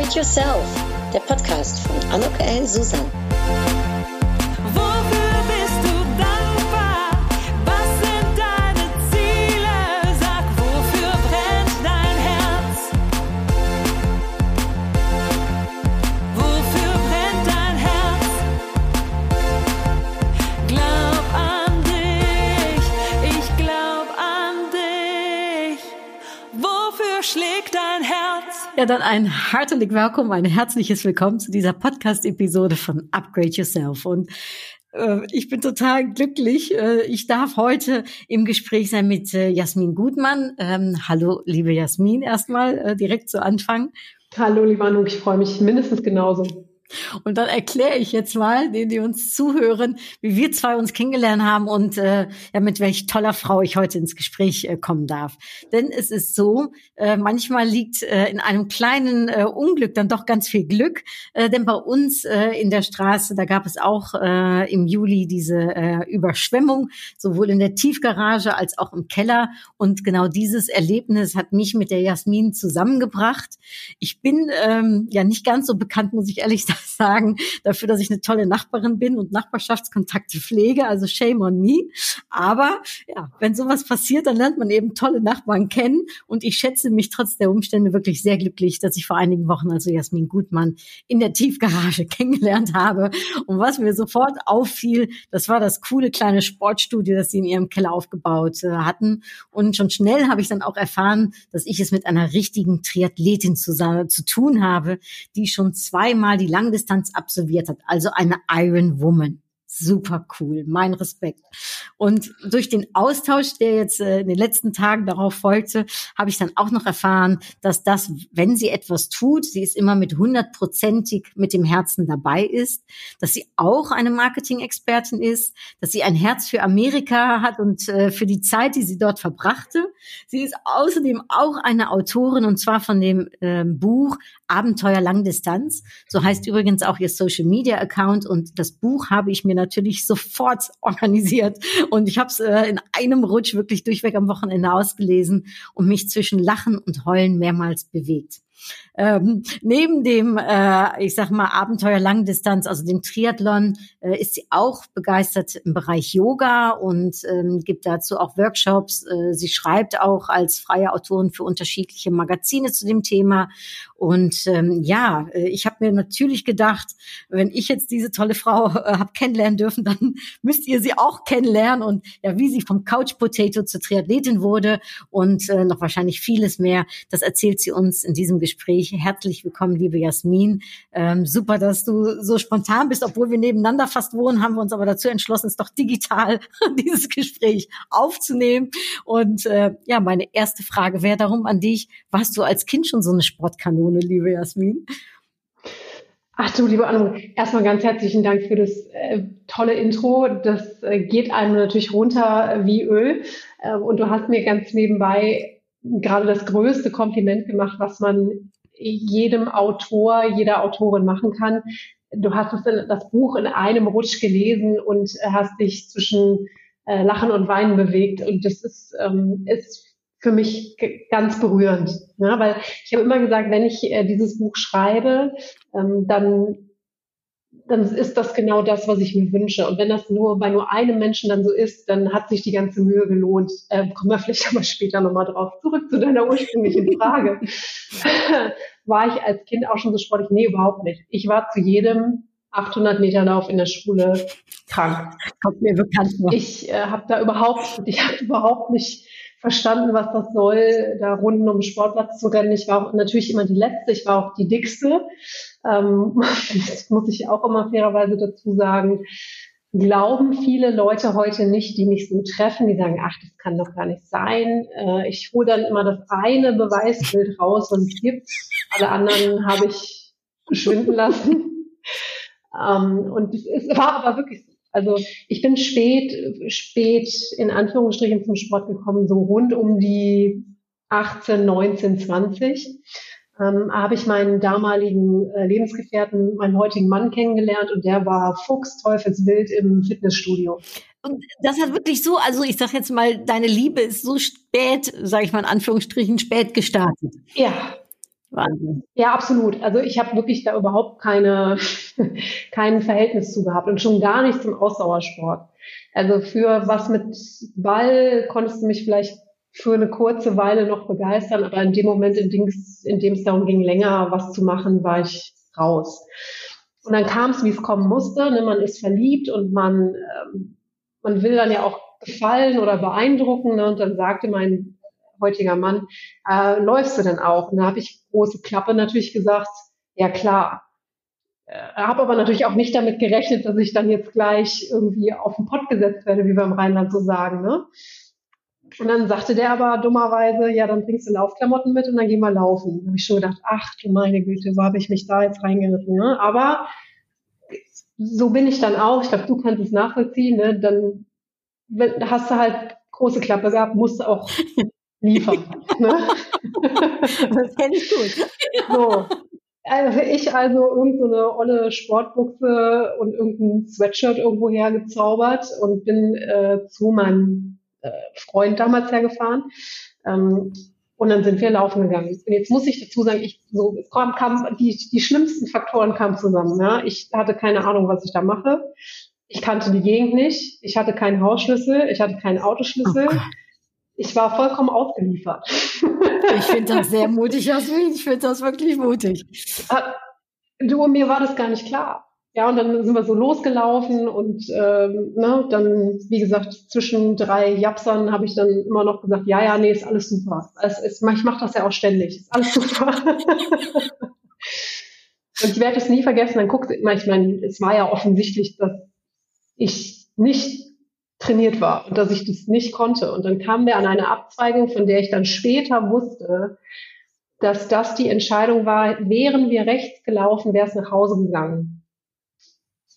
Upgrade Yourself, der Podcast von Anok L. Susan. Ja, dann ein herzlich Willkommen, ein herzliches Willkommen zu dieser Podcast-Episode von Upgrade Yourself. Und äh, ich bin total glücklich. Äh, ich darf heute im Gespräch sein mit äh, Jasmin Gutmann. Ähm, hallo, liebe Jasmin, erstmal direkt zu Anfang. Hallo, liebe Anuk, ich freue mich mindestens genauso. Und dann erkläre ich jetzt mal, denen, die uns zuhören, wie wir zwei uns kennengelernt haben und äh, ja, mit welch toller Frau ich heute ins Gespräch äh, kommen darf. Denn es ist so, äh, manchmal liegt äh, in einem kleinen äh, Unglück dann doch ganz viel Glück. Äh, denn bei uns äh, in der Straße, da gab es auch äh, im Juli diese äh, Überschwemmung, sowohl in der Tiefgarage als auch im Keller. Und genau dieses Erlebnis hat mich mit der Jasmin zusammengebracht. Ich bin ähm, ja nicht ganz so bekannt, muss ich ehrlich sagen sagen, dafür, dass ich eine tolle Nachbarin bin und Nachbarschaftskontakte pflege, also shame on me. Aber ja, wenn sowas passiert, dann lernt man eben tolle Nachbarn kennen und ich schätze mich trotz der Umstände wirklich sehr glücklich, dass ich vor einigen Wochen also Jasmin Gutmann in der Tiefgarage kennengelernt habe. Und was mir sofort auffiel, das war das coole kleine Sportstudio, das sie in ihrem Keller aufgebaut äh, hatten. Und schon schnell habe ich dann auch erfahren, dass ich es mit einer richtigen Triathletin zusammen, zu tun habe, die schon zweimal die lange Langdistanz absolviert hat, also eine Iron Woman super cool. Mein Respekt. Und durch den Austausch, der jetzt äh, in den letzten Tagen darauf folgte, habe ich dann auch noch erfahren, dass das, wenn sie etwas tut, sie ist immer mit hundertprozentig mit dem Herzen dabei ist, dass sie auch eine Marketing-Expertin ist, dass sie ein Herz für Amerika hat und äh, für die Zeit, die sie dort verbrachte. Sie ist außerdem auch eine Autorin und zwar von dem äh, Buch Abenteuer Langdistanz. So heißt übrigens auch ihr Social Media Account und das Buch habe ich mir natürlich sofort organisiert. Und ich habe es äh, in einem Rutsch wirklich durchweg am Wochenende ausgelesen und mich zwischen Lachen und Heulen mehrmals bewegt. Ähm, neben dem, äh, ich sag mal, Abenteuer Langdistanz, also dem Triathlon, äh, ist sie auch begeistert im Bereich Yoga und ähm, gibt dazu auch Workshops. Äh, sie schreibt auch als freie Autorin für unterschiedliche Magazine zu dem Thema. Und ähm, ja, äh, ich habe mir natürlich gedacht, wenn ich jetzt diese tolle Frau äh, habe kennenlernen dürfen, dann müsst ihr sie auch kennenlernen und ja, wie sie vom Couch Potato zur Triathletin wurde und äh, noch wahrscheinlich vieles mehr. Das erzählt sie uns in diesem Gespräch. Herzlich willkommen, liebe Jasmin. Ähm, super, dass du so spontan bist, obwohl wir nebeneinander fast wohnen, haben wir uns aber dazu entschlossen, es doch digital dieses Gespräch aufzunehmen. Und äh, ja, meine erste Frage wäre darum an dich: Warst du als Kind schon so eine Sportkanone, liebe Jasmin? Ach du, liebe Anno, erstmal ganz herzlichen Dank für das äh, tolle Intro. Das äh, geht einem natürlich runter äh, wie Öl. Äh, und du hast mir ganz nebenbei gerade das größte Kompliment gemacht, was man jedem Autor, jeder Autorin machen kann. Du hast das, das Buch in einem Rutsch gelesen und hast dich zwischen äh, Lachen und Weinen bewegt. Und das ist, ähm, ist für mich ganz berührend. Ja, weil ich habe immer gesagt, wenn ich äh, dieses Buch schreibe, ähm, dann dann ist das genau das, was ich mir wünsche. Und wenn das nur bei nur einem Menschen dann so ist, dann hat sich die ganze Mühe gelohnt. Äh, kommen wir vielleicht aber später nochmal drauf. Zurück zu deiner ursprünglichen Frage. war ich als Kind auch schon so sportlich? Nee, überhaupt nicht. Ich war zu jedem 800 Meter Lauf in der Schule krank. Kommt mir bekannt vor. Ich äh, habe da überhaupt, ich habe überhaupt nicht verstanden, was das soll, da runden um den Sportplatz zu rennen. Ich war auch natürlich immer die Letzte, ich war auch die Dickste. Ähm, das muss ich auch immer fairerweise dazu sagen. Glauben viele Leute heute nicht, die mich so treffen, die sagen, ach, das kann doch gar nicht sein. Äh, ich hole dann immer das eine Beweisbild raus, was es gibt. Alle anderen habe ich schwinden lassen. Ähm, und es war aber wirklich so. Also ich bin spät, spät in Anführungsstrichen zum Sport gekommen, so rund um die 18, 19, 20. Ähm, habe ich meinen damaligen äh, Lebensgefährten, meinen heutigen Mann kennengelernt und der war Fuchs, Teufelswild im Fitnessstudio. Und das hat wirklich so, also ich sag jetzt mal, deine Liebe ist so spät, sage ich mal in Anführungsstrichen, spät gestartet. Ja, Wahnsinn. Ja, absolut. Also ich habe wirklich da überhaupt keine, kein Verhältnis zu gehabt und schon gar nicht zum Ausdauersport. Also für was mit Ball konntest du mich vielleicht für eine kurze Weile noch begeistern, aber in dem Moment, in dem, es darum ging, länger was zu machen, war ich raus. Und dann kam es, wie es kommen musste. Ne? Man ist verliebt und man, ähm, man will dann ja auch gefallen oder beeindrucken. Ne? Und dann sagte mein heutiger Mann, äh, läufst du denn auch? Und da habe ich große Klappe natürlich gesagt, ja klar. Äh, habe aber natürlich auch nicht damit gerechnet, dass ich dann jetzt gleich irgendwie auf den Pott gesetzt werde, wie wir im Rheinland so sagen. Ne? Und dann sagte der aber dummerweise, ja, dann bringst du Laufklamotten mit und dann gehen wir laufen. Da habe ich schon gedacht, ach du meine Güte, wo habe ich mich da jetzt reingeritten? Ne? Aber so bin ich dann auch. Ich glaube, du kannst es nachvollziehen. Ne? Dann hast du halt große Klappe gehabt, musst auch liefern. ne? Das kenne ich gut. So. Also ich also irgendeine so olle Sportbuchse und irgendein Sweatshirt irgendwo hergezaubert und bin äh, zu meinem äh, Freund damals hergefahren. Ähm, und dann sind wir laufen gegangen. Und jetzt muss ich dazu sagen, ich so, es kam, kam die, die schlimmsten Faktoren kamen zusammen. Ja? Ich hatte keine Ahnung, was ich da mache. Ich kannte die Gegend nicht. Ich hatte keinen Hausschlüssel. Ich hatte keinen Autoschlüssel. Oh ich war vollkommen ausgeliefert. Ich finde das sehr mutig, Jasmin. Ich finde das wirklich mutig. Ah, du, mir war das gar nicht klar. Ja, und dann sind wir so losgelaufen und ähm, ne, dann, wie gesagt, zwischen drei Japsern habe ich dann immer noch gesagt, ja, ja, nee, ist alles super. Es, es, ich mache das ja auch ständig, ist alles super. und ich werde es nie vergessen, dann guckt, ich meine, es war ja offensichtlich, dass ich nicht trainiert war und dass ich das nicht konnte. Und dann kam der an eine Abzweigung, von der ich dann später wusste, dass das die Entscheidung war, wären wir rechts gelaufen, wäre es nach Hause gegangen.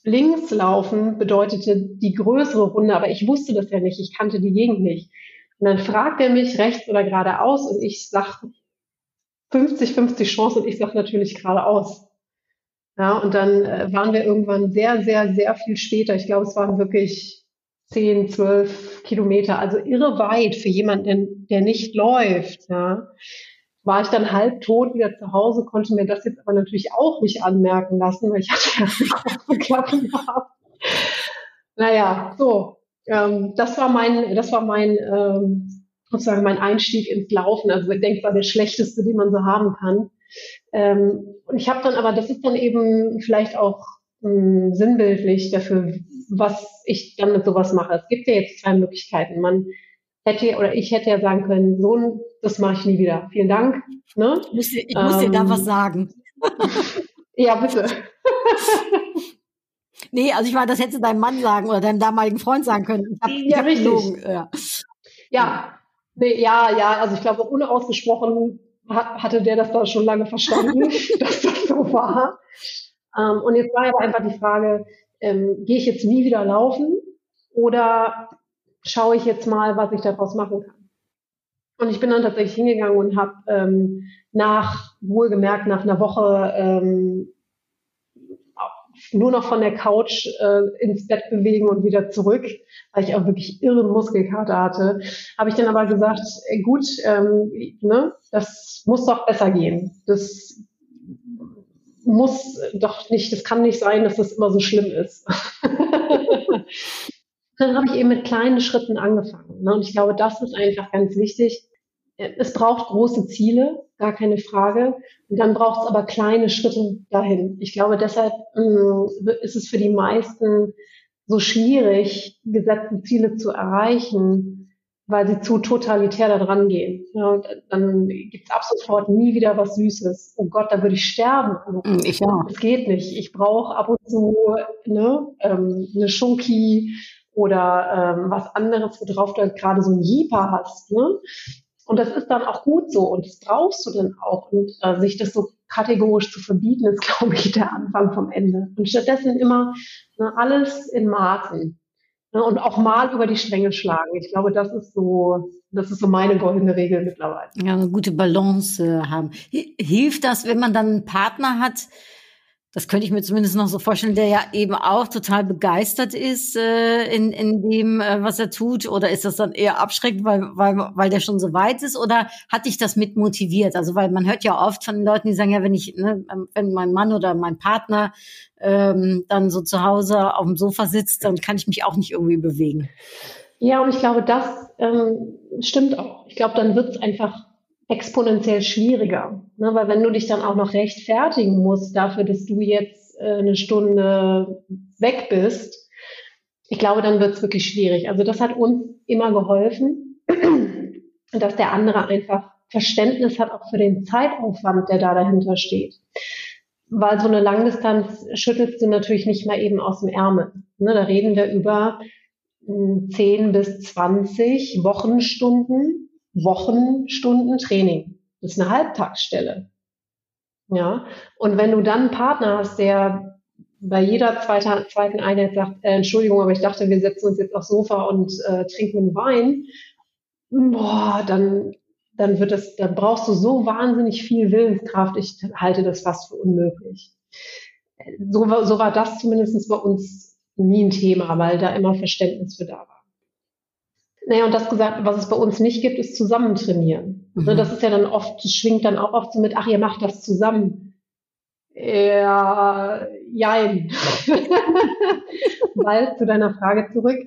Links laufen bedeutete die größere Runde, aber ich wusste das ja nicht, ich kannte die Gegend nicht. Und dann fragt er mich rechts oder geradeaus und ich sag 50, 50 Chance und ich sag natürlich geradeaus. Ja, und dann äh, waren wir irgendwann sehr, sehr, sehr viel später. Ich glaube, es waren wirklich 10, 12 Kilometer, also irre weit für jemanden, der nicht läuft. Ja. War ich dann halb tot wieder zu Hause, konnte mir das jetzt aber natürlich auch nicht anmerken lassen, weil ich hatte ja Klappe gehabt. Naja, so. Ähm, das war mein, das war mein, ähm, sozusagen mein Einstieg ins Laufen. Also denkbar der schlechteste, den man so haben kann. Ähm, und ich habe dann aber, das ist dann eben vielleicht auch mh, sinnbildlich dafür, was ich dann mit sowas mache. Es gibt ja jetzt zwei Möglichkeiten. Man hätte oder ich hätte ja sagen können, so, das mache ich nie wieder. Vielen Dank. Ne? Ich muss, dir, ich muss ähm, dir da was ähm, sagen. ja, bitte. nee, also ich meine, das hättest du deinem Mann sagen oder deinem damaligen Freund sagen können. Hab, ja, ich richtig. Ja. ja. Nee, ja, ja, also ich glaube, unausgesprochen hat, hatte der das da schon lange verstanden, dass das so war. Ähm, und jetzt war aber einfach die Frage, ähm, gehe ich jetzt nie wieder laufen oder schaue ich jetzt mal, was ich daraus machen kann. Und ich bin dann tatsächlich hingegangen und habe ähm, nach, wohlgemerkt, nach einer Woche ähm, nur noch von der Couch äh, ins Bett bewegen und wieder zurück, weil ich auch wirklich irren Muskelkater hatte, habe ich dann aber gesagt, äh, gut, ähm, ne, das muss doch besser gehen. Das muss doch nicht, das kann nicht sein, dass das immer so schlimm ist. dann habe ich eben mit kleinen Schritten angefangen. Ne? Und ich glaube, das ist einfach ganz wichtig. Es braucht große Ziele, gar keine Frage. Und dann braucht es aber kleine Schritte dahin. Ich glaube, deshalb mh, mm, ist es für die meisten so schwierig, gesetzte Ziele zu erreichen, weil sie zu totalitär da dran gehen. Ja, und dann gibt es ab sofort nie wieder was Süßes. Oh Gott, da würde ich sterben. Mm, ich ja. Das geht nicht. Ich brauche ab und zu ne, ähm, eine Schoki oder ähm, was anderes, worauf du halt gerade so ein Jeeper hast. Ne? Und das ist dann auch gut so und das brauchst du dann auch. Und äh, sich das so kategorisch zu verbieten, ist, glaube ich, der Anfang vom Ende. Und stattdessen immer ne, alles in Maßen. Ne, und auch mal über die Stränge schlagen. Ich glaube, das ist so, das ist so meine goldene Regel mittlerweile. Ja, eine gute Balance äh, haben. Hilft das, wenn man dann einen Partner hat, Das könnte ich mir zumindest noch so vorstellen, der ja eben auch total begeistert ist äh, in, in dem, äh, was er tut. Oder ist das dann eher abschreckend, weil, weil, weil der schon so weit ist? Oder hat dich das mit motiviert? Also weil man hört ja oft von den Leuten, die sagen, ja, wenn ich, ne, wenn mein Mann oder mein Partner ähm, dann so zu Hause auf dem Sofa sitzt, dann kann ich mich auch nicht irgendwie bewegen. Ja, und ich glaube, das ähm, stimmt auch. Ich glaube, dann wird es einfach exponentiell schwieriger. Ne? Weil wenn du dich dann auch noch rechtfertigen musst dafür, dass du jetzt äh, eine Stunde weg bist, ich glaube, dann wird es wirklich schwierig. Also das hat uns immer geholfen, dass der andere einfach Verständnis hat auch für den Zeitaufwand, der da dahinter steht. Weil so eine Langdistanz schüttelst du natürlich nicht mal eben aus dem Ärmel. Ne? Da reden wir über 10 hm, bis 20 Wochenstunden Wochenstunden Training. Das ist eine Halbtagsstelle. Ja. Und wenn du dann einen Partner hast, der bei jeder zweite, zweiten Einheit sagt, äh, Entschuldigung, aber ich dachte, wir setzen uns jetzt aufs Sofa und äh, trinken einen Wein, boah, dann, dann wird das, dann brauchst du so wahnsinnig viel Willenskraft. Ich halte das fast für unmöglich. So, so war das zumindest bei uns nie ein Thema, weil da immer Verständnis für da war. Naja, und das gesagt, was es bei uns nicht gibt, ist Zusammentrainieren. Ne, mhm. Das ist ja dann oft, das schwingt dann auch oft so mit, ach, ihr macht das zusammen. Ja, jein. Weil zu deiner Frage zurück,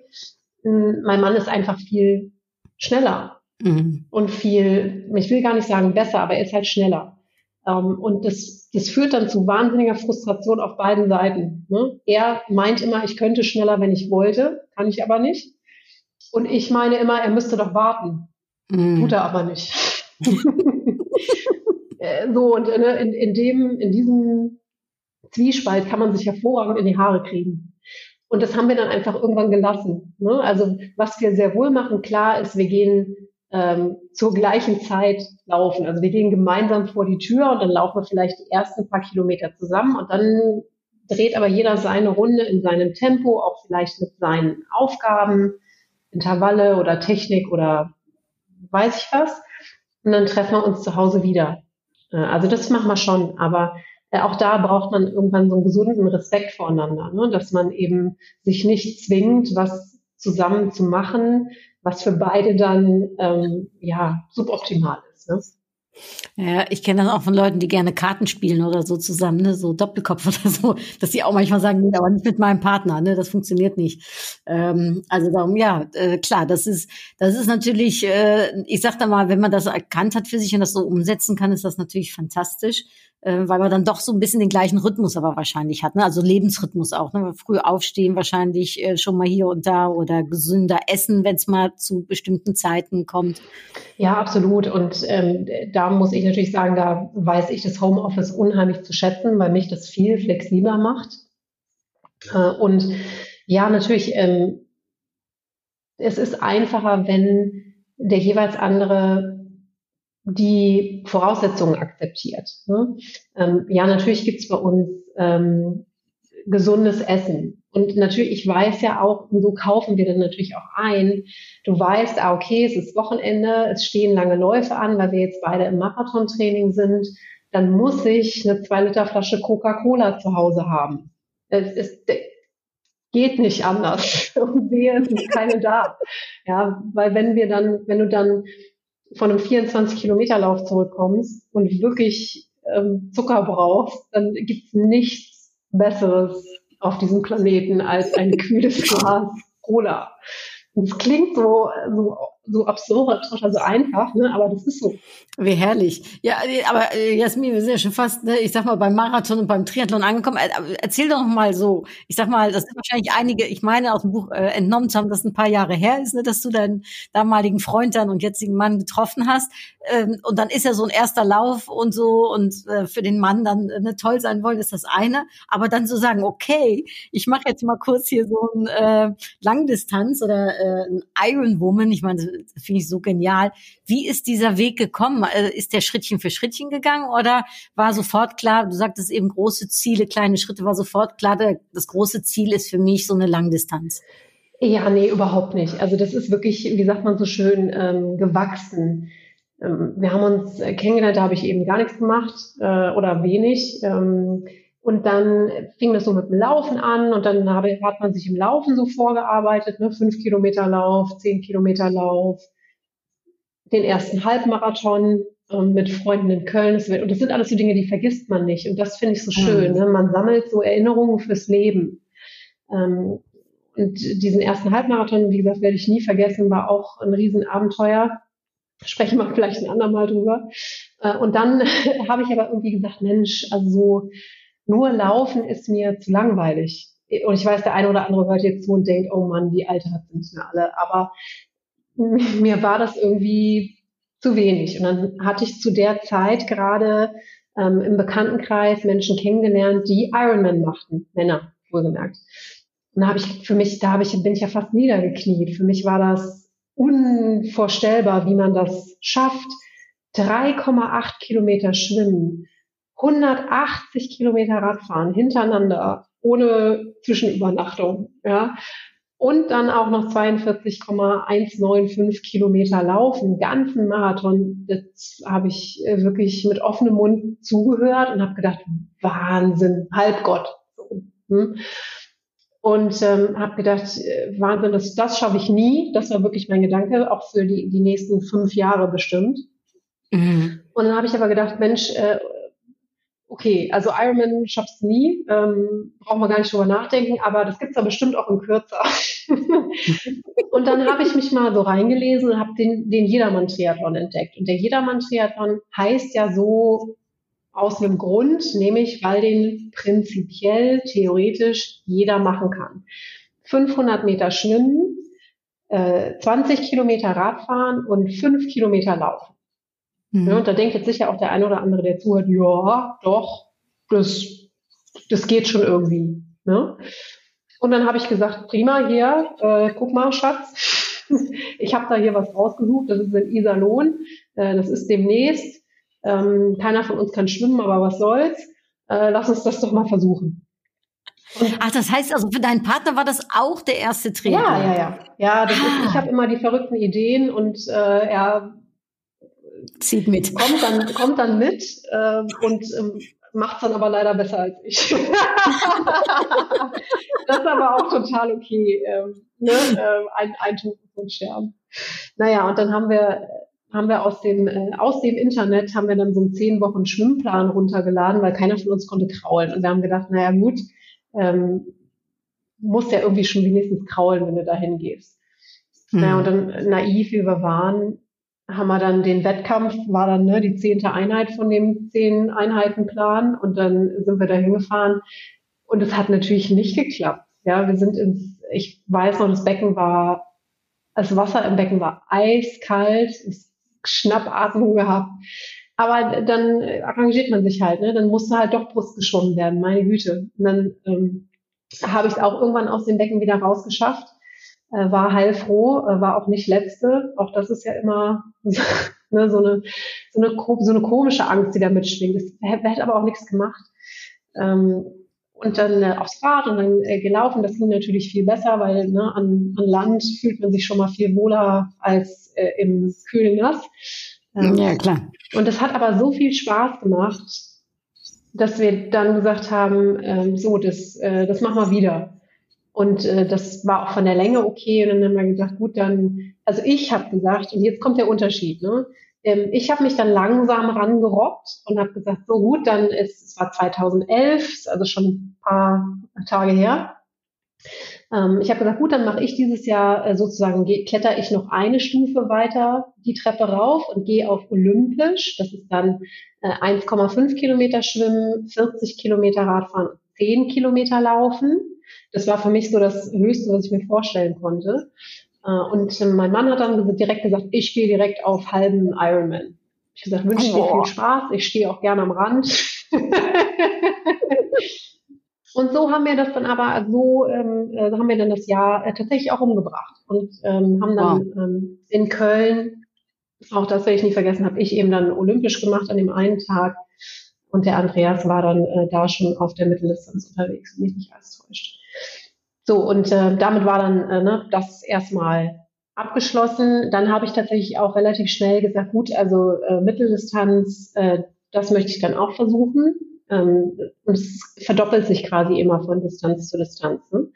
hm, mein Mann ist einfach viel schneller mhm. und viel, ich will gar nicht sagen besser, aber er ist halt schneller. Ähm, und das, das führt dann zu wahnsinniger Frustration auf beiden Seiten. Ne? Er meint immer, ich könnte schneller, wenn ich wollte, kann ich aber nicht. Und ich meine immer, er müsste doch warten. Mm. Tut er aber nicht. Äh, so, und in, in, in, dem, in diesem Zwiespalt kann man sich hervorragend in die Haare kriegen. Und das haben wir dann einfach irgendwann gelassen. Ne? Also was wir sehr wohl machen, klar ist, wir gehen ähm, zur gleichen Zeit laufen. Also wir gehen gemeinsam vor die Tür und dann laufen wir vielleicht die ersten paar Kilometer zusammen und dann dreht aber jeder seine Runde in seinem Tempo, auch vielleicht mit seinen Aufgaben. Intervalle oder Technik oder weiß ich was. Und dann treffen wir uns zu Hause wieder. Äh, also das machen wir schon, aber äh, auch da braucht man irgendwann so einen gesunden Respekt voreinander, ne? dass man eben sich nicht zwingt, was zusammen zu machen, was für beide dann ähm, ja suboptimal ist. Ne? Ja, ich kenne das auch von Leuten, die gerne Karten spielen oder so zusammen, ne, so Doppelkopf oder so, dass sie auch manchmal sagen, nee, aber nicht mit meinem Partner, ne, das funktioniert nicht. Ähm, also darum, ja, äh, klar, das ist, das ist natürlich, äh, ich sag da mal, wenn man das erkannt hat für sich und das so umsetzen kann, ist das natürlich fantastisch äh, weil man dann doch so ein bisschen den gleichen Rhythmus aber wahrscheinlich hat, ne? also Lebensrhythmus auch. Ne? Früh aufstehen wahrscheinlich äh, schon mal hier und da oder gesünder essen, wenn es mal zu bestimmten Zeiten kommt. Ja, absolut. Und ähm, da muss ich natürlich sagen, da weiß ich das Homeoffice unheimlich zu schätzen, weil mich das viel flexibler macht. Äh, und ja, natürlich, ähm, es ist einfacher, wenn der jeweils andere die Voraussetzungen akzeptiert. Ne? Ähm, ja, natürlich gibt's bei uns ähm, gesundes Essen. Und natürlich, ich weiß ja auch, und so kaufen wir dann natürlich auch ein. Du weißt, ah, okay, es ist Wochenende, es stehen lange Läufe an, weil wir jetzt beide im Marathontraining sind. Dann muss ich eine zwei Liter Flasche Coca-Cola zu Hause haben. Es ist, geht nicht anders. Und wehe, es ist keine da. Ja, weil wenn wir dann, wenn du dann von einem 24 Kilometer Lauf zurückkommst und wirklich ähm, Zucker brauchst, dann gibt's nichts Besseres auf diesem Planeten als ein kühles Glas Cola. Und es klingt so, so so absurd oder so einfach, ne? aber das ist so. Wie herrlich. Ja, aber äh, Jasmin, wir sind ja schon fast, ne, ich sag mal, beim Marathon und beim Triathlon angekommen. Erzähl doch mal so, ich sag mal, das sind wahrscheinlich einige, ich meine, aus dem Buch äh, entnommen zu haben, dass ein paar Jahre her ist, ne, dass du deinen damaligen Freund dann und jetzigen Mann getroffen hast. Ähm, und dann ist ja so ein erster Lauf und so und äh, für den Mann dann äh, ne, toll sein wollen, ist das eine. Aber dann so sagen, okay, ich mache jetzt mal kurz hier so ein äh, Langdistanz oder äh, ein Iron Woman, ich meine, finde ich so genial. Wie ist dieser Weg gekommen? Äh, ist der Schrittchen für Schrittchen gegangen oder war sofort klar, du sagtest eben große Ziele, kleine Schritte, war sofort klar, das große Ziel ist für mich so eine Langdistanz? Ja, nee, überhaupt nicht. Also das ist wirklich, wie sagt man so schön, ähm, gewachsen. Ähm, wir haben uns kennengelernt, da habe ich eben gar nichts gemacht äh, oder wenig. Ähm, Und dann fing das so mit dem Laufen an und dann habe, hat man sich im Laufen so vorgearbeitet, ne? fünf Kilometer Lauf, zehn Kilometer Lauf, den ersten Halbmarathon ähm, mit Freunden in Köln. Und das sind alles so Dinge, die vergisst man nicht. Und das finde ich so schön. Mhm. Ne? Man sammelt so Erinnerungen fürs Leben. Ähm, und diesen ersten Halbmarathon, wie gesagt, werde ich nie vergessen, war auch ein Riesenabenteuer. Sprechen wir vielleicht ein andermal drüber. Äh, und dann habe ich aber irgendwie gesagt, Mensch, also so nur laufen ist mir zu langweilig. Und ich weiß, der eine oder andere hört jetzt zu und denkt, oh Mann, die Alte hat nicht mehr alle. Aber mir war das irgendwie zu wenig. Und dann hatte ich zu der Zeit gerade ähm, im Bekanntenkreis Menschen kennengelernt, die Ironman machten, Männer, wohlgemerkt. Und da habe ich für mich, da habe ich, bin ich ja fast niedergekniet. Für mich war das unvorstellbar, wie man das schafft. 3,8 Kilometer schwimmen, 180 Kilometer Radfahren hintereinander, ohne Zwischenübernachtung, ja. Und dann auch noch 42,195 Kilometer laufen, ganzen Marathon. Das habe ich äh, wirklich mit offenem Mund zugehört und habe gedacht, Wahnsinn, Halbgott. Hm? Und ähm, habe gedacht, äh, Wahnsinn, das, das schaffe ich nie. Das war wirklich mein Gedanke, auch für die, die nächsten fünf Jahre bestimmt. Mhm. Und dann habe ich aber gedacht, Mensch, äh, okay, also Ironman schaffst du nie, ähm, brauchen wir gar nicht drüber nachdenken, aber das gibt's da bestimmt auch in kürzer. und dann habe ich mich mal so reingelesen und habe den, den Jedermann-Triathlon entdeckt. Und der Jedermann-Triathlon heißt ja so aus einem Grund, nämlich weil den prinzipiell, theoretisch jeder machen kann. 500 Meter schwimmen, äh, 20 Kilometer Radfahren und 5 Kilometer laufen. Mhm. Ja, und da denkt jetzt sicher auch der eine oder andere, der zuhört, ja, doch, das, das geht schon irgendwie. Ne? Und dann habe ich gesagt, prima, hier, äh, guck mal, Schatz, ich habe da hier was rausgesucht, das ist in Iserlohn, äh, das ist demnächst. Ähm, keiner von uns kann schwimmen, aber was soll's. Äh, lass uns das doch mal versuchen. Und Ach, das heißt also, für deinen Partner war das auch der erste Trainer? Ja, ja, ja. Ja, ah. ist, ich habe immer die verrückten Ideen und äh, er zieht mit. Kommt dann, kommt dann mit äh, und ähm, macht dann aber leider besser als ich. das ist aber auch total okay. Ähm, ne? ähm, ein, ein Tuch und Scherben. Naja, und dann haben wir haben wir aus dem äh, aus dem Internet haben wir dann so einen zehn Wochen Schwimmplan runtergeladen, weil keiner von uns konnte kraulen. Und wir haben gedacht, naja gut, ähm, muss ja irgendwie schon wenigstens kraulen, wenn du da hingehst. Hm. Naja, und dann naiv, wie wir waren, haben wir dann den Wettkampf, war dann ne, die zehnte Einheit von dem zehn Einheitenplan und dann sind wir da hingefahren und es hat natürlich nicht geklappt. Ja, wir sind ins, ich weiß noch, das Becken war, das Wasser im Becken war eiskalt, Schnappatmung gehabt. Aber dann arrangiert man sich halt, ne? Dann musste halt doch Brust geschwommen werden, meine Güte. Und dann ähm, habe ich es auch irgendwann aus dem Becken wieder rausgeschafft äh, war heilfroh, äh, war auch nicht letzte. Auch das ist ja immer ne, so, eine, so, eine, so eine komische Angst, die da mitschwingt. Das hätte aber auch nichts gemacht. Ähm, und dann äh, aufs Rad und dann äh, gelaufen. Das ging natürlich viel besser, weil ne, an, an Land fühlt man sich schon mal viel wohler als äh, im kühlen Nass. Ähm, ja, klar. Und das hat aber so viel Spaß gemacht, dass wir dann gesagt haben, ähm, so, das, äh, das machen wir wieder. Und äh, das war auch von der Länge okay. Und dann haben wir gesagt, gut, dann, also ich habe gesagt, und jetzt kommt der Unterschied, ne? Ähm, ich habe mich dann langsam rangerobbt und habe gesagt, so gut, dann ist, es war 2011, also schon ein paar Tage her. Ähm, ich habe gesagt, gut, dann mache ich dieses Jahr äh, sozusagen, kletter ich noch eine Stufe weiter die Treppe rauf und gehe auf Olympisch. Das ist dann äh, 1,5 Kilometer Schwimmen, 40 Kilometer Radfahren, 10 Kilometer Laufen. Das war für mich so das Höchste, was ich mir vorstellen konnte. Äh, und mein Mann hat dann direkt gesagt, ich gehe direkt auf halben Ironman. Ich habe gesagt, wünsche dir viel Spaß, ich stehe auch gerne am Rand. und so haben wir das dann aber, so ähm, äh, haben wir dann das Jahr äh, tatsächlich auch umgebracht und ähm, haben dann wow. ähm, in Köln, auch das werde ich nie vergessen, habe ich eben dann olympisch gemacht an dem einen Tag und der Andreas war dann äh, da schon auf der Mitteldistanz unterwegs, mich nicht alles täuscht. So, und äh, damit war dann äh, ne, das erstmal abgeschlossen. Dann habe ich tatsächlich auch relativ schnell gesagt, gut, also äh, Mitteldistanz, äh, das möchte ich dann auch versuchen. Ähm, und es verdoppelt sich quasi immer von Distanz zu Distanz. Ne?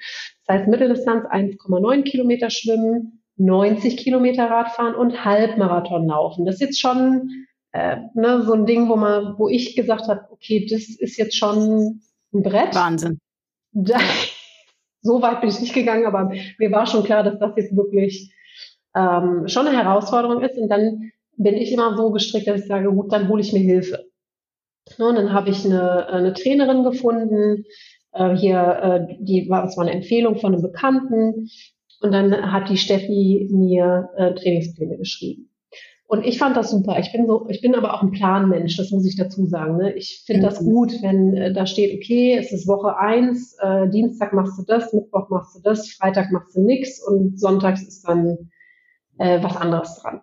Das heißt, Mitteldistanz 1,9 Kilometer schwimmen, 90 Kilometer Radfahren und Halbmarathon laufen. Das ist jetzt schon äh, ne, so ein Ding, wo man, wo ich gesagt habe, okay, das ist jetzt schon ein Brett. Wahnsinn. Da, so weit bin ich nicht gegangen, aber mir war schon klar, dass das jetzt wirklich ähm, schon eine Herausforderung ist. Und dann bin ich immer so gestrickt, dass ich sage, gut, dann hole ich mir Hilfe. Und dann habe ich eine, eine Trainerin gefunden, äh, hier, äh, die war, das war eine Empfehlung von einem Bekannten. Und dann hat die Steffi mir äh, Trainingspläne geschrieben. Und ich fand das super. Ich bin so, ich bin aber auch ein Planmensch, das muss ich dazu sagen. Ne? Ich finde mhm. das gut, wenn äh, da steht, okay, es ist Woche eins, äh, Dienstag machst du das, Mittwoch machst du das, Freitag machst du nichts und sonntags ist dann äh, was anderes dran.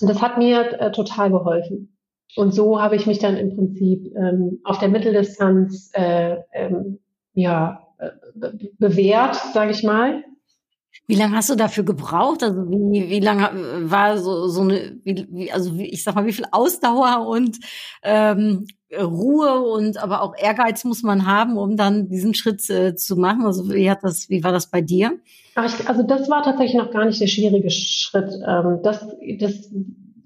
Und das hat mir äh, total geholfen. Und so habe ich mich dann im Prinzip ähm, auf der Mitteldistanz äh, ähm, ja, äh, be bewährt, sage ich mal. Wie lange hast du dafür gebraucht? Also wie, wie lange war so, so eine, wie, wie, also wie, ich sag mal, wie viel Ausdauer und ähm, Ruhe und aber auch Ehrgeiz muss man haben, um dann diesen Schritt äh, zu machen? Also wie hat das, wie war das bei dir? Ich, also das war tatsächlich noch gar nicht der schwierige Schritt. Ähm, das, das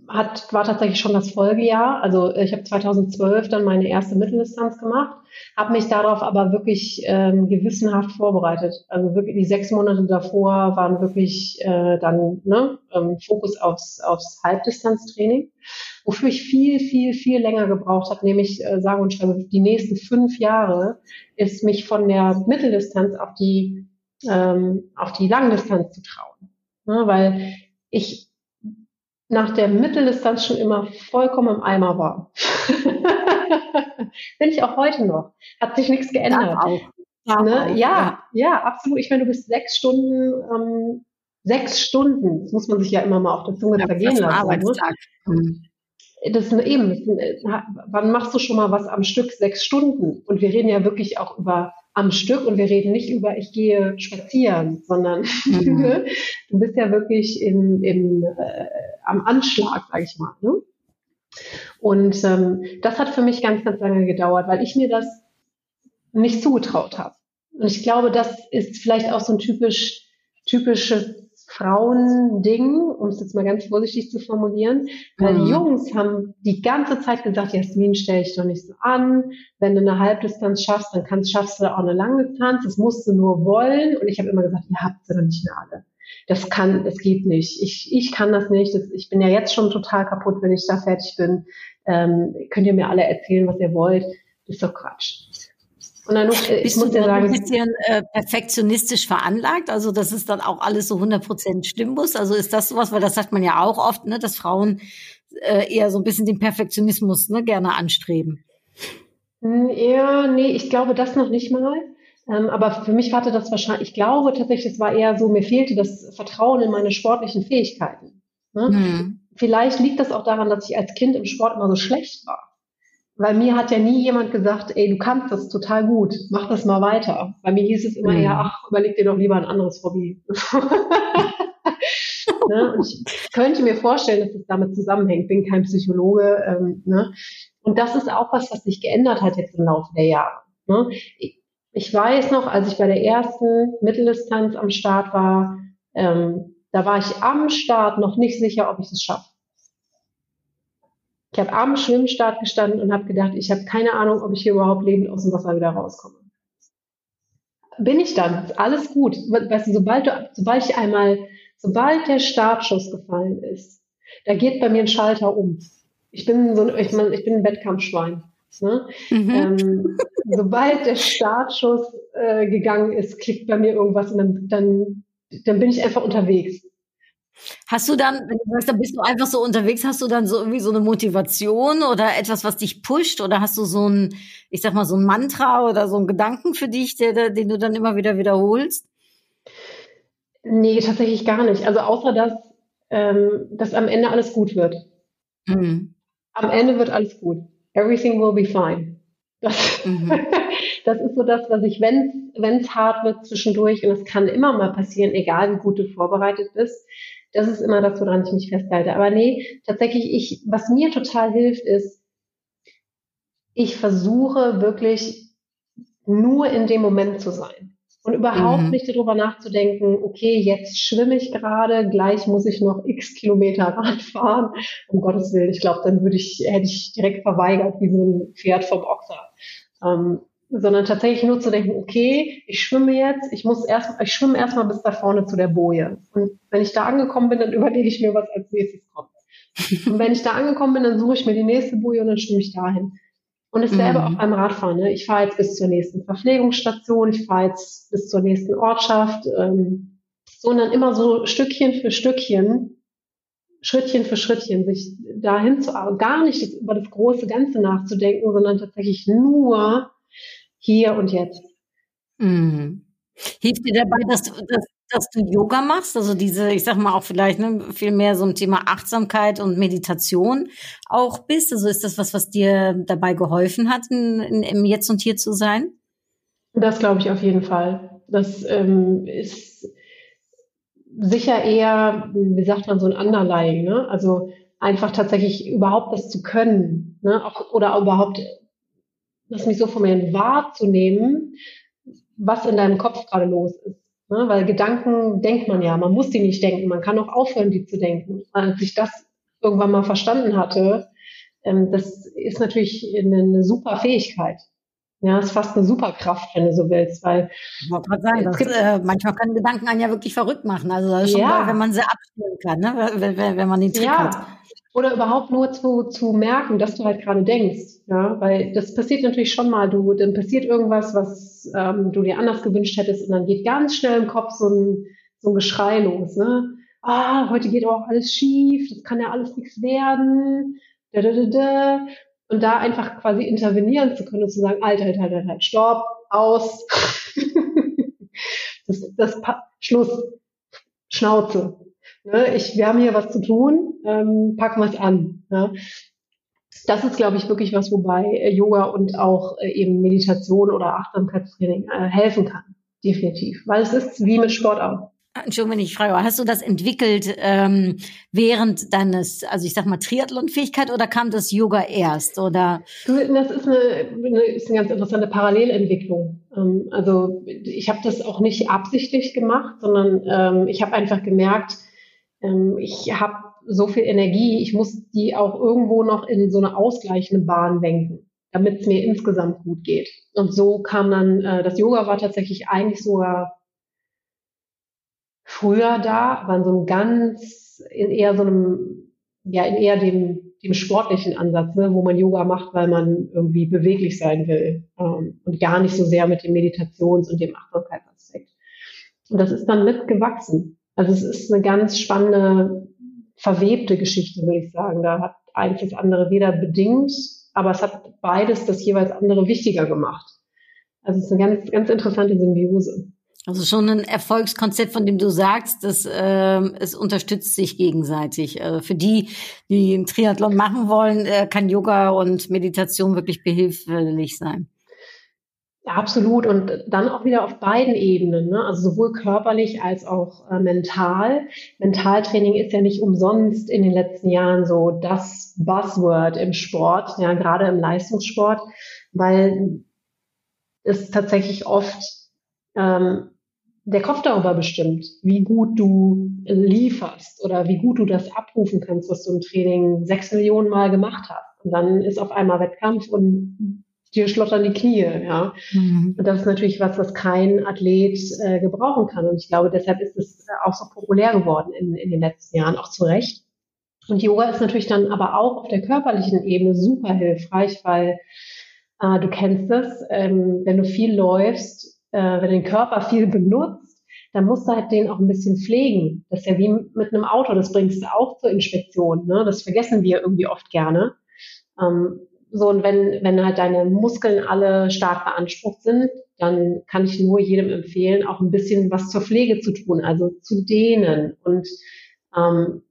hat, war tatsächlich schon das Folgejahr. Also ich habe 2012 dann meine erste Mitteldistanz gemacht, habe mich darauf aber wirklich ähm, gewissenhaft vorbereitet. Also wirklich die sechs Monate davor waren wirklich äh, dann ne, ähm, Fokus aufs, aufs Halbdistanztraining, wofür ich viel, viel, viel länger gebraucht habe, nämlich äh, sage und schreibe, die nächsten fünf Jahre ist mich von der Mitteldistanz auf die, ähm, auf die Langdistanz zu trauen. Ne, weil ich nach der Mitteldistanz schon immer vollkommen im Eimer war. Bin ich auch heute noch. Hat sich nichts geändert. Auch. Ja, ne? ja, ja, absolut. Ich meine, du bist sechs Stunden, ähm, sechs Stunden, das muss man sich ja immer mal auf der Zunge ja, zergehen lassen. Ne? Arbeitstag. Mhm. Das ist eben, das ist, wann machst du schon mal was am Stück? Sechs Stunden. Und wir reden ja wirklich auch über am Stück und wir reden nicht über, ich gehe spazieren, sondern mhm. du bist ja wirklich in, in, äh, am Anschlag, sage ich mal. Ne? Und ähm, das hat für mich ganz, ganz lange gedauert, weil ich mir das nicht zugetraut habe. Und ich glaube, das ist vielleicht auch so ein typisch, typisches Frauending, um es jetzt mal ganz vorsichtig zu formulieren, weil mhm. die Jungs haben die ganze Zeit gesagt, Jasmin, stell dich doch nicht so an. Wenn du eine Halbdistanz schaffst, dann kannst, schaffst du auch eine Langdistanz. Das musst du nur wollen. Und ich habe immer gesagt, ihr habt sie doch nicht mehr alle. Das kann, das geht nicht. Ich, ich kann das nicht. Das, ich bin ja jetzt schon total kaputt, wenn ich da fertig bin. Ähm, könnt ihr mir alle erzählen, was ihr wollt. Das ist doch Quatsch. Und dann noch, äh, Bist ich muss du ja sagen, ein bisschen äh, perfektionistisch veranlagt, also dass es dann auch alles so 100 Prozent stimmen muss. Also ist das sowas, weil das sagt man ja auch oft, ne, dass Frauen äh, eher so ein bisschen den Perfektionismus ne, gerne anstreben. Hm, ja, nee, ich glaube das noch nicht mal. Ähm, aber für mich hatte das wahrscheinlich, ich glaube tatsächlich, es war eher so, mir fehlte das Vertrauen in meine sportlichen Fähigkeiten. Ne? Hm. Vielleicht liegt das auch daran, dass ich als Kind im Sport immer so schlecht war. Weil mir hat ja nie jemand gesagt, ey, du kannst das total gut, mach das mal weiter. Bei mir hieß es immer mhm. eher, ach, überleg dir doch lieber ein anderes Hobby. ne? Und ich könnte mir vorstellen, dass es damit zusammenhängt. Bin kein Psychologe. Ähm, ne? Und das ist auch was, was sich geändert hat jetzt im Laufe der Jahre. Ne? Ich, ich weiß noch, als ich bei der ersten Mitteldistanz am Start war, ähm, da war ich am Start noch nicht sicher, ob ich es schaffe. Ich habe am Schwimmstart gestanden und habe gedacht, ich habe keine Ahnung, ob ich hier überhaupt lebend aus dem Wasser wieder rauskomme. Bin ich dann, alles gut. Weißt du, sobald, du, sobald ich einmal, sobald der Startschuss gefallen ist, da geht bei mir ein Schalter um. Ich bin so ein, ich, mein, ich bin ein Wettkampfschwein. Ne? Mhm. Ähm, sobald der Startschuss äh, gegangen ist, klickt bei mir irgendwas und dann, dann, dann bin ich einfach unterwegs. Hast du dann, wenn du sagst, dann bist du einfach so unterwegs, hast du dann so irgendwie so eine Motivation oder etwas, was dich pusht? Oder hast du so ein, ich sag mal, so ein Mantra oder so einen Gedanken für dich, der, den du dann immer wieder wiederholst? Nee, tatsächlich gar nicht. Also außer dass, ähm, dass am Ende alles gut wird. Mhm. Am Ende wird alles gut. Everything will be fine. Das, mhm. das ist so das, was ich, wenn es hart wird zwischendurch, und es kann immer mal passieren, egal wie gut du vorbereitet bist, das ist immer das, woran ich mich festhalte. Aber nee, tatsächlich, ich, was mir total hilft, ist, ich versuche wirklich nur in dem Moment zu sein und überhaupt mhm. nicht darüber nachzudenken, okay, jetzt schwimme ich gerade, gleich muss ich noch x Kilometer Rad fahren. Um Gottes Willen, ich glaube, dann würde ich, hätte ich direkt verweigert, wie so ein Pferd vom Ochser. Ähm, sondern tatsächlich nur zu denken, okay, ich schwimme jetzt, ich muss erst, ich schwimme erstmal bis da vorne zu der Boje. Und wenn ich da angekommen bin, dann überlege ich mir, was als nächstes kommt. Und wenn ich da angekommen bin, dann suche ich mir die nächste Boje und dann schwimme ich dahin. Und dasselbe mhm. auch beim Radfahren. Ne? Ich fahre jetzt bis zur nächsten Verpflegungsstation, ich fahre jetzt bis zur nächsten Ortschaft, ähm, sondern immer so Stückchen für Stückchen, Schrittchen für Schrittchen, sich dahin zu, aber gar nicht über das große Ganze nachzudenken, sondern tatsächlich nur hier und jetzt. Mhm. Hilft dir dabei, dass, dass, dass du Yoga machst, also diese, ich sag mal auch vielleicht ne, viel mehr so ein Thema Achtsamkeit und Meditation auch bist. Also ist das was, was dir dabei geholfen hat, in, in, im Jetzt und Hier zu sein? Das glaube ich auf jeden Fall. Das ähm, ist sicher eher, wie sagt man, so ein Underlying, ne? Also einfach tatsächlich überhaupt das zu können, ne? Auch, oder überhaupt, das mich so von mir wahrzunehmen, was in deinem Kopf gerade los ist. Ne? Weil Gedanken denkt man ja, man muss die nicht denken, man kann auch aufhören, die zu denken. Als ich das irgendwann mal verstanden hatte, ähm, das ist natürlich eine, eine super Fähigkeit. Ja, ist fast eine Superkraft, wenn du so willst, weil ich wollte gerade sagen, das, äh, manchmal können Gedanken einen ja wirklich verrückt machen. Also das ist schon ja. toll, wenn man sie abspielen kann, ne? wenn, wenn, wenn man den Trick ja. hat. Oder überhaupt nur zu, zu merken, dass du halt gerade denkst. Ja, weil das passiert natürlich schon mal. Du, dann passiert irgendwas, was ähm, du dir anders gewünscht hättest, und dann geht ganz schnell im Kopf so ein, so ein Geschrei los. Ne? Ah, heute geht auch alles schief, das kann ja alles nichts werden. Da, da, da, da. Und da einfach quasi intervenieren zu können und zu sagen, halt, halt, halt, halt, halt, stopp, aus. das, das, Schluss, Schnauze. Ne? Ich, wir haben hier was zu tun, ähm, packen wir es an. Ne? Das ist, glaube ich, wirklich was, wobei äh, Yoga und auch äh, eben Meditation oder Achtsamkeitstraining äh, helfen kann. Definitiv. Weil es ist wie mit Sport auch. Entschuldigung, wenn ich frage, hast du das entwickelt ähm, während deines, also ich sag mal Triathlon-Fähigkeit oder kam das Yoga erst oder? Das ist eine, eine, ist eine ganz interessante Parallelentwicklung. Ähm, also ich habe das auch nicht absichtlich gemacht, sondern ähm, ich habe einfach gemerkt, ähm, ich habe so viel Energie, ich muss die auch irgendwo noch in so eine ausgleichende Bahn lenken, damit es mir insgesamt gut geht. Und so kam dann, äh, das Yoga war tatsächlich eigentlich sogar früher da, aber in so einem ganz, in eher so einem, ja, in eher dem, dem sportlichen Ansatz, ne, wo man Yoga macht, weil man irgendwie beweglich sein will ähm, und gar nicht so sehr mit dem Meditations- und dem Achtsamkeitsaspekt. Und das ist dann mitgewachsen. Also es ist eine ganz spannende, verwebte Geschichte, würde ich sagen. Da hat eins das andere weder bedingt, aber es hat beides das jeweils andere wichtiger gemacht. Also es ist eine ganz, ganz interessante Symbiose. Also schon ein Erfolgskonzept, von dem du sagst, dass äh, es unterstützt sich gegenseitig. Also für die, die einen Triathlon machen wollen, äh, kann Yoga und Meditation wirklich behilflich sein. Absolut und dann auch wieder auf beiden Ebenen, ne? also sowohl körperlich als auch äh, mental. Mentaltraining ist ja nicht umsonst in den letzten Jahren so das Buzzword im Sport, ja gerade im Leistungssport, weil es tatsächlich oft ähm, der Kopf darüber bestimmt, wie gut du lieferst oder wie gut du das abrufen kannst, was du im Training sechs Millionen Mal gemacht hast. Und dann ist auf einmal Wettkampf und dir schlottern die Knie, ja. Mhm. Und das ist natürlich was, was kein Athlet äh, gebrauchen kann. Und ich glaube, deshalb ist es auch so populär geworden in, in den letzten Jahren, auch zu Recht. Und Yoga ist natürlich dann aber auch auf der körperlichen Ebene super hilfreich, weil äh, du kennst es, ähm, wenn du viel läufst, äh, wenn du den Körper viel benutzt, dann musst du halt den auch ein bisschen pflegen. Das ist ja wie mit einem Auto, das bringst du auch zur Inspektion. Ne? Das vergessen wir irgendwie oft gerne. Ähm, so, und wenn, wenn halt deine Muskeln alle stark beansprucht sind, dann kann ich nur jedem empfehlen, auch ein bisschen was zur Pflege zu tun, also zu dehnen und ähm,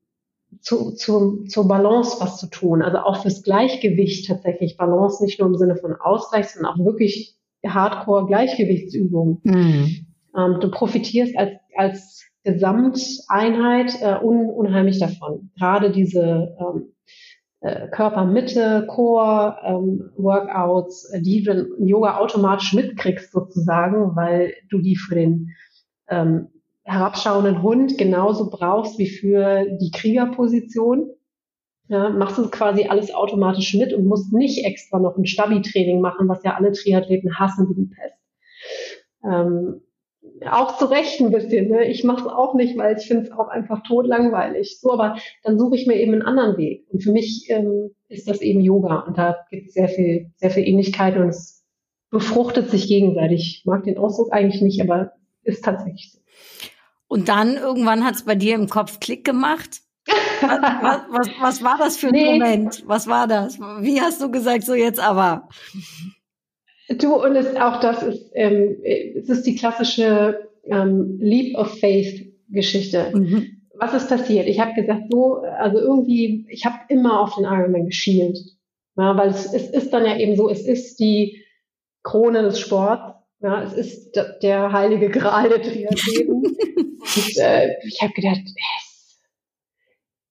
zu, zu, zur Balance was zu tun. Also auch fürs Gleichgewicht tatsächlich. Balance nicht nur im Sinne von Ausgleich, sondern auch wirklich Hardcore-Gleichgewichtsübungen. Mhm. Ähm, du profitierst als, als Gesamteinheit äh, un, unheimlich davon. Gerade diese ähm, äh, Körpermitte, Core, ähm, Workouts, äh, die du im Yoga automatisch mitkriegst sozusagen, weil du die für den ähm, herabschauenden Hund genauso brauchst wie für die Kriegerposition. Ja, machst du quasi alles automatisch mit und musst nicht extra noch ein Stabi-Training machen, was ja alle Triathleten hassen wie die Pest. Ähm, auch zu Recht ein bisschen. Ne? Ich mache es auch nicht, weil ich finde es auch einfach totlangweilig. So, aber dann suche ich mir eben einen anderen Weg. Und für mich ähm, ist das eben Yoga. Und da gibt es sehr viel, sehr viel Ähnlichkeit und es befruchtet sich gegenseitig. Ich mag den Ausdruck eigentlich nicht, aber ist tatsächlich so. Und dann irgendwann hat es bei dir im Kopf Klick gemacht was, was, was, war das für ein nee. Moment? Was war das? Wie hast du gesagt, so jetzt aber? Du, und es, auch das ist, ähm, es ist die klassische ähm, Leap of Faith Geschichte. Mhm. Was ist passiert? Ich habe gesagt, so, also irgendwie, ich habe immer auf den Ironman geschielt. Ja, weil es, es ist dann ja eben so, es ist die Krone des Sports. Ja, es ist der heilige Gral der Triathleten. und äh, ich habe gedacht,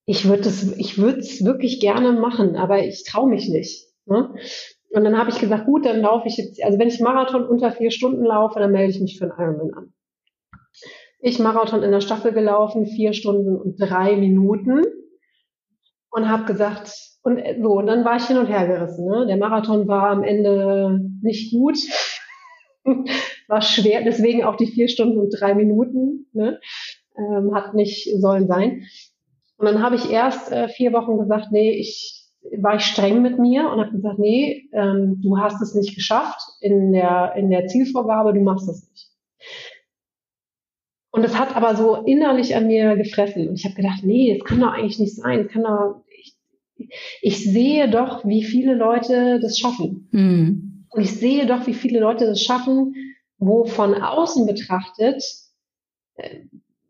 ich würde es ich würde es wirklich gerne machen, aber ich traue mich nicht. Ne? Und dann habe ich gesagt, gut, dann laufe ich jetzt, also wenn ich Marathon unter vier Stunden laufe, dann melde ich mich für einen Ironman an. Ich Marathon in der Staffel gelaufen, vier Stunden und drei Minuten und habe gesagt, und so, und dann war ich hin und her gerissen. Ne? Der Marathon war am Ende nicht gut, war schwer, deswegen auch die vier Stunden und drei Minuten, ne? ähm, hat nicht sollen sein. Und dann habe ich erst äh, vier Wochen gesagt, nee, ich war ich streng mit mir und habe gesagt, nee, ähm, du hast es nicht geschafft in der, in der Zielvorgabe, du machst es nicht. Und es hat aber so innerlich an mir gefressen. Und ich habe gedacht, nee, das kann doch eigentlich nicht sein. Das kann doch, ich, ich sehe doch, wie viele Leute das schaffen. Mhm. Und ich sehe doch, wie viele Leute das schaffen, wo von außen betrachtet äh,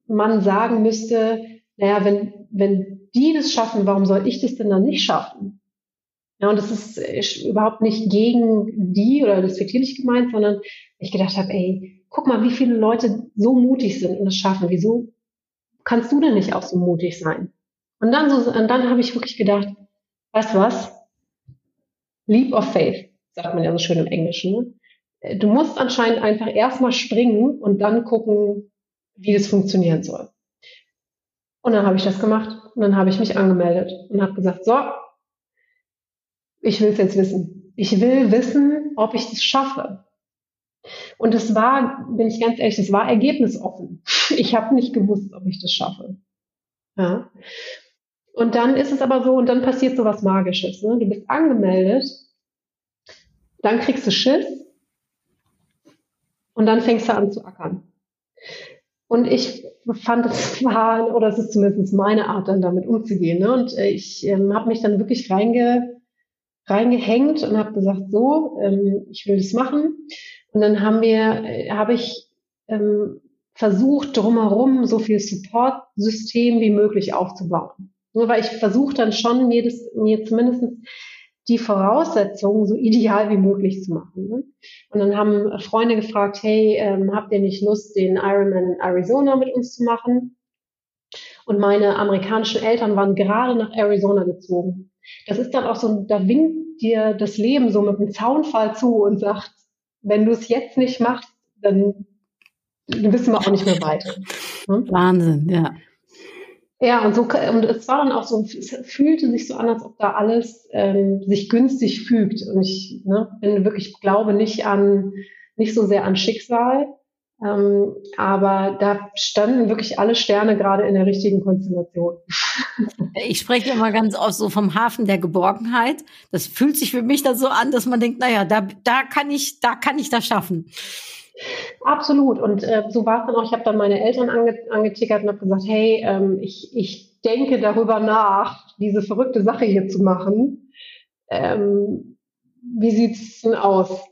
man sagen müsste, naja, wenn, wenn die das schaffen, warum soll ich das denn dann nicht schaffen? Ja, und das ist, ist überhaupt nicht gegen die oder das despektierlich gemeint, sondern ich gedacht habe, ey, guck mal, wie viele Leute so mutig sind und das schaffen. Wieso kannst du denn nicht auch so mutig sein? Und dann so, dann habe ich wirklich gedacht, weißt du was? Leap of Faith, sagt man ja so schön im Englischen. Ne? Du musst anscheinend einfach erstmal springen und dann gucken, wie das funktionieren soll. Und dann habe ich das gemacht und dann habe ich mich angemeldet und habe gesagt, so, ich will es jetzt wissen. Ich will wissen, ob ich das schaffe. Und es war, bin ich ganz ehrlich, es war ergebnisoffen. Ich habe nicht gewusst, ob ich das schaffe. Ja. Und dann ist es aber so, und dann passiert so was Magisches. Ne? Du bist angemeldet, dann kriegst du Schiss und dann fängst du an zu ackern. Und ich fand, es war, oder es ist zumindest meine Art, dann damit umzugehen. Ne? Und äh, ich ähm, habe mich dann wirklich reinge, reingehängt und habe gesagt, so, ähm, ich will das machen. Und dann haben wir, äh, habe ich ähm, versucht, drumherum so viel Support-System wie möglich aufzubauen. Nur weil ich versuche dann schon, mir das, mir zumindest die Voraussetzungen so ideal wie möglich zu machen. Ne? Und dann haben Freunde gefragt, hey, ähm, habt ihr nicht Lust, den Ironman in Arizona mit uns zu machen? Und meine amerikanischen Eltern waren gerade nach Arizona gezogen. Das ist dann auch so, da winkt dir das Leben so mit einem Zaunfall zu und sagt, wenn du es jetzt nicht machst, dann wissen wir auch nicht mehr weiter. Ne? Wahnsinn, ja. Ja, und so und es war dann auch so, es fühlte sich so an, als ob da alles ähm, sich günstig fügt. Und ich ne, bin wirklich glaube nicht an, nicht so sehr an Schicksal, ähm, aber da standen wirklich alle Sterne gerade in der richtigen Konstellation. Ich spreche immer ganz oft so vom Hafen der Geborgenheit. Das fühlt sich für mich dann so an, dass man denkt, naja, da, da kann ich, da kann ich das schaffen. Absolut. Und äh, so war es dann auch. Ich habe dann meine Eltern ange angetickert und habe gesagt, hey, ähm, ich, ich denke darüber nach, diese verrückte Sache hier zu machen. Ähm, wie sieht's denn aus?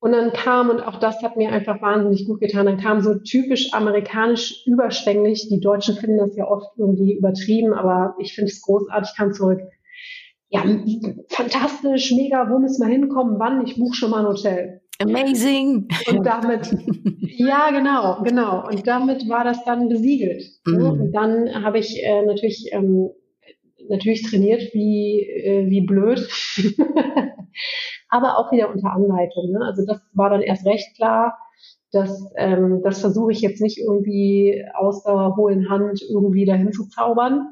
Und dann kam, und auch das hat mir einfach wahnsinnig gut getan, dann kam so typisch amerikanisch überschwänglich. Die Deutschen finden das ja oft irgendwie übertrieben, aber ich finde es großartig, kam zurück. Ja, fantastisch, mega, wo müssen wir hinkommen? Wann? Ich buche schon mal ein Hotel. Amazing. Und damit, ja, genau, genau. Und damit war das dann besiegelt. Mm. Und dann habe ich äh, natürlich ähm, natürlich trainiert wie, äh, wie blöd, aber auch wieder unter Anleitung. Ne? Also das war dann erst recht klar. dass ähm, das versuche ich jetzt nicht irgendwie aus der hohlen Hand irgendwie dahin zu zaubern,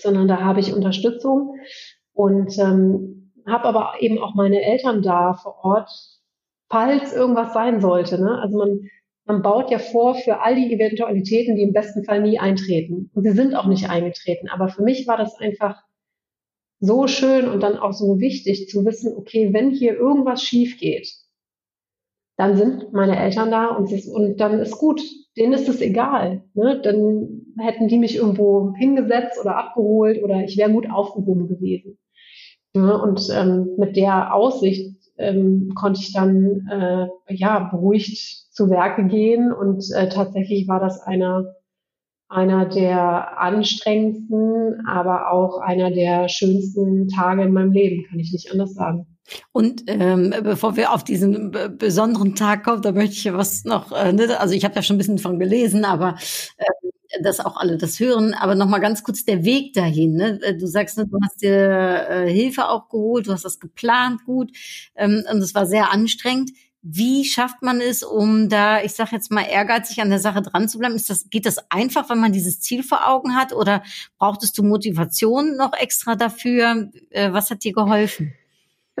sondern da habe ich Unterstützung und ähm, habe aber eben auch meine Eltern da vor Ort, falls irgendwas sein sollte. Ne? Also man, man baut ja vor für all die Eventualitäten, die im besten Fall nie eintreten. Und sie sind auch nicht eingetreten. Aber für mich war das einfach so schön und dann auch so wichtig zu wissen, okay, wenn hier irgendwas schief geht, dann sind meine Eltern da und, ist, und dann ist gut. Denen ist es egal. Ne? Dann hätten die mich irgendwo hingesetzt oder abgeholt oder ich wäre gut aufgehoben gewesen. Ja, und ähm, mit der Aussicht ähm, konnte ich dann äh, ja beruhigt zu Werke gehen. Und äh, tatsächlich war das einer einer der anstrengendsten, aber auch einer der schönsten Tage in meinem Leben, kann ich nicht anders sagen. Und ähm, bevor wir auf diesen besonderen Tag kommen, da möchte ich was noch, äh, ne, also ich habe ja schon ein bisschen von gelesen, aber äh, dass auch alle das hören, aber noch mal ganz kurz der Weg dahin. Ne? Du sagst, ne, du hast dir äh, Hilfe auch geholt, du hast das geplant gut ähm, und es war sehr anstrengend. Wie schafft man es, um da, ich sage jetzt mal, ehrgeizig an der Sache dran zu bleiben? Ist das, geht das einfach, wenn man dieses Ziel vor Augen hat oder brauchtest du Motivation noch extra dafür? Äh, was hat dir geholfen?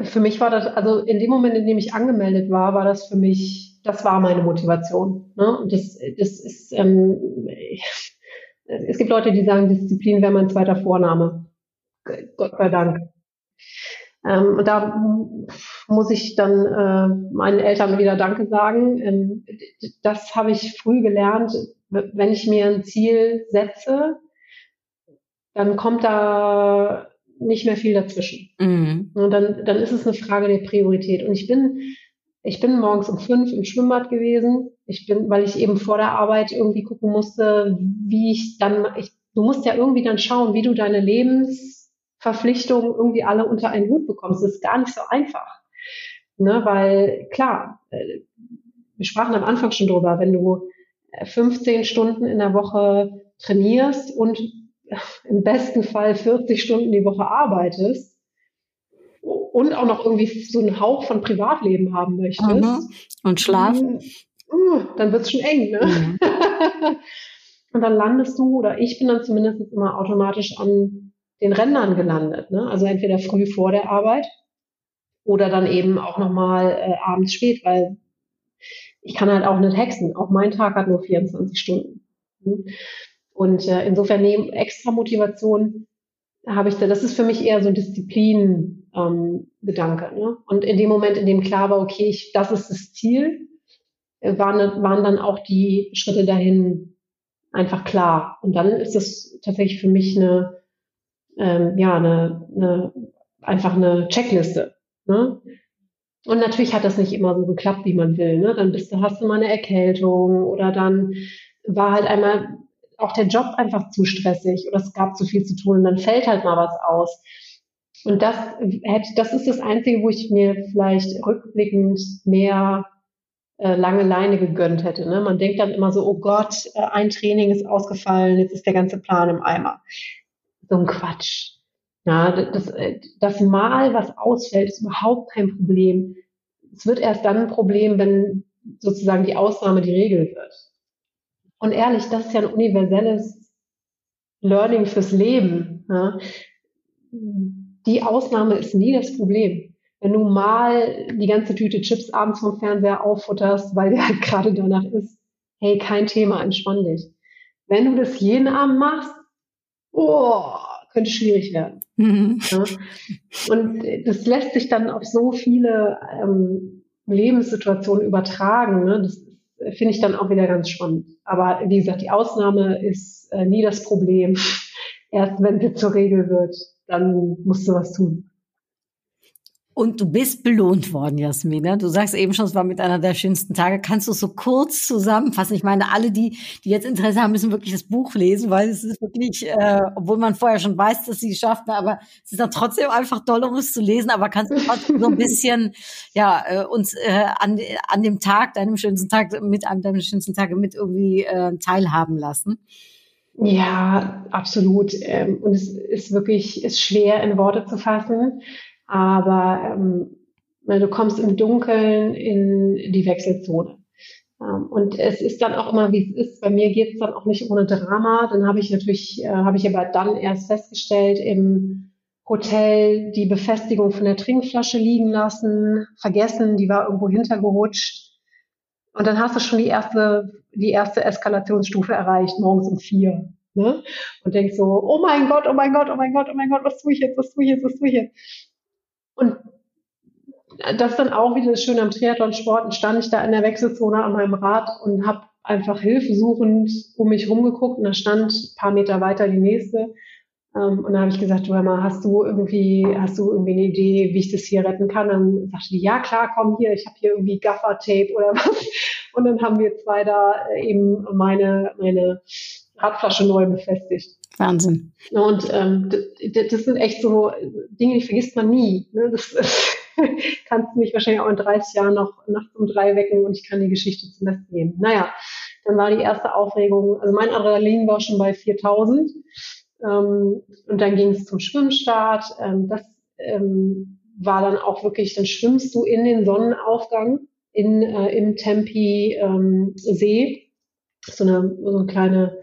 Für mich war das, also in dem Moment, in dem ich angemeldet war, war das für mich, das war meine Motivation. Ne? Und das, das ist, ähm, es gibt Leute, die sagen, Disziplin wäre mein zweiter Vorname. Gott sei Dank. Ähm, und da muss ich dann äh, meinen Eltern wieder Danke sagen. Ähm, das habe ich früh gelernt. Wenn ich mir ein Ziel setze, dann kommt da nicht mehr viel dazwischen. Mhm. Und dann, dann ist es eine Frage der Priorität. Und ich bin, ich bin morgens um fünf im Schwimmbad gewesen. Ich bin, weil ich eben vor der Arbeit irgendwie gucken musste, wie ich dann, ich, du musst ja irgendwie dann schauen, wie du deine Lebensverpflichtungen irgendwie alle unter einen Hut bekommst. Das ist gar nicht so einfach. Ne, weil klar, äh, wir sprachen am Anfang schon drüber, wenn du 15 Stunden in der Woche trainierst und im besten Fall 40 Stunden die Woche arbeitest und auch noch irgendwie so einen Hauch von Privatleben haben möchtest. Mhm. Und schlafen. Uh, dann wird's schon eng, ne? Mhm. und dann landest du, oder ich bin dann zumindest immer automatisch an den Rändern gelandet. Ne? Also entweder früh vor der Arbeit oder dann eben auch nochmal äh, abends spät, weil ich kann halt auch nicht hexen. Auch mein Tag hat nur 24 Stunden. Mhm. Und äh, insofern neben extra Motivation habe ich da, das ist für mich eher so ein Disziplin-Gedanke. Ähm, ne? Und in dem Moment, in dem klar war, okay, ich, das ist das Ziel, äh, waren, waren dann auch die Schritte dahin einfach klar. Und dann ist das tatsächlich für mich eine, ähm, ja, eine, eine, einfach eine Checkliste. Ne? Und natürlich hat das nicht immer so geklappt, wie man will. Ne? Dann bist du, hast du mal eine Erkältung oder dann war halt einmal auch der Job einfach zu stressig oder es gab zu viel zu tun und dann fällt halt mal was aus. Und das das ist das Einzige, wo ich mir vielleicht rückblickend mehr äh, lange Leine gegönnt hätte. Ne? Man denkt dann immer so, oh Gott, äh, ein Training ist ausgefallen, jetzt ist der ganze Plan im Eimer. So ein Quatsch. Ja, das, äh, das Mal, was ausfällt, ist überhaupt kein Problem. Es wird erst dann ein Problem, wenn sozusagen die Ausnahme die Regel wird. Und ehrlich, das ist ja ein universelles Learning fürs Leben. Ja. Die Ausnahme ist nie das Problem. Wenn du mal die ganze Tüte Chips abends vom Fernseher auffutterst, weil der gerade danach ist, hey, kein Thema, entspann dich. Wenn du das jeden Abend machst, oh, könnte schwierig werden. Mhm. Ja. Und das lässt sich dann auf so viele ähm, Lebenssituationen übertragen. Ne? Das finde ich dann auch wieder ganz spannend. Aber wie gesagt, die Ausnahme ist äh, nie das Problem. Erst wenn sie zur Regel wird, dann musst du was tun. Und du bist belohnt worden, Jasmina. Du sagst eben schon, es war mit einer der schönsten Tage. Kannst du es so kurz zusammenfassen? Ich meine, alle, die, die jetzt Interesse haben, müssen wirklich das Buch lesen, weil es ist wirklich, äh, obwohl man vorher schon weiß, dass sie es schafft, aber es ist dann trotzdem einfach toll, um es zu lesen. Aber kannst du trotzdem so ein bisschen, ja, äh, uns äh, an, an dem Tag, deinem schönsten Tag, mit einem deiner schönsten Tage mit irgendwie äh, teilhaben lassen? Ja, absolut. Ähm, und es ist wirklich, ist schwer in Worte zu fassen. Aber ähm, du kommst im Dunkeln in die Wechselzone. Ähm, und es ist dann auch immer, wie es ist. Bei mir geht es dann auch nicht ohne Drama. Dann habe ich natürlich, äh, habe ich aber dann erst festgestellt, im Hotel die Befestigung von der Trinkflasche liegen lassen, vergessen, die war irgendwo hintergerutscht. Und dann hast du schon die erste, die erste Eskalationsstufe erreicht, morgens um vier. Ne? Und denkst so, oh mein Gott, oh mein Gott, oh mein Gott, oh mein Gott, was tue ich jetzt, was tue ich jetzt, was tue ich jetzt? Und das dann auch wieder das Schöne am Triathlon-Sport. Und stand ich da in der Wechselzone an meinem Rad und habe einfach hilfesuchend um mich rumgeguckt und da stand ein paar Meter weiter die nächste. Ähm, und dann habe ich gesagt, du mal, hast du irgendwie, hast du irgendwie eine Idee, wie ich das hier retten kann? dann sagte die, ja klar, komm hier, ich habe hier irgendwie Gaffer-Tape oder was. Und dann haben wir zwei da äh, eben meine, meine Radflasche neu befestigt. Wahnsinn. Und ähm, das, sind echt so Dinge, die vergisst man nie. Ne? Das, das kannst du mich wahrscheinlich auch in 30 Jahren noch nachts um drei wecken und ich kann die Geschichte zum Besten geben. Naja, dann war die erste Aufregung, also mein Adrenalin war schon bei 4000 ähm, und dann ging es zum Schwimmstart. Ähm, das ähm, war dann auch wirklich, dann schwimmst du in den Sonnenaufgang in, äh, im Tempi ähm, See, so eine, so eine kleine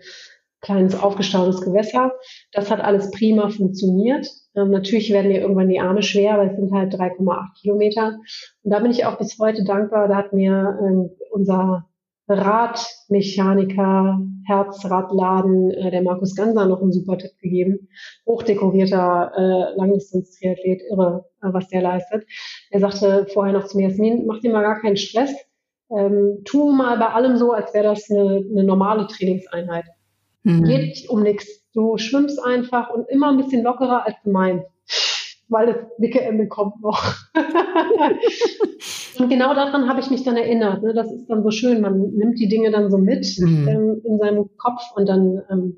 kleines aufgestautes Gewässer. Das hat alles prima funktioniert. Ähm, natürlich werden dir irgendwann die Arme schwer, weil es sind halt 3,8 Kilometer. Und da bin ich auch bis heute dankbar. Da hat mir ähm, unser Radmechaniker, Herzradladen, äh, der Markus Ganser noch einen super Tipp gegeben. Hochdekorierter äh, Langdistanz-Triathlet, irre, äh, was der leistet. Er sagte vorher noch zu mir, Jasmin, mach dir mal gar keinen Stress. Ähm, tu mal bei allem so, als wäre das eine, eine normale Trainingseinheit. Mhm. Geht um nichts. Du schwimmst einfach und immer ein bisschen lockerer als du meinst, weil das dicke Ende kommt noch. und genau daran habe ich mich dann erinnert. Ne? Das ist dann so schön. Man nimmt die Dinge dann so mit mhm. ähm, in seinem Kopf und dann ähm,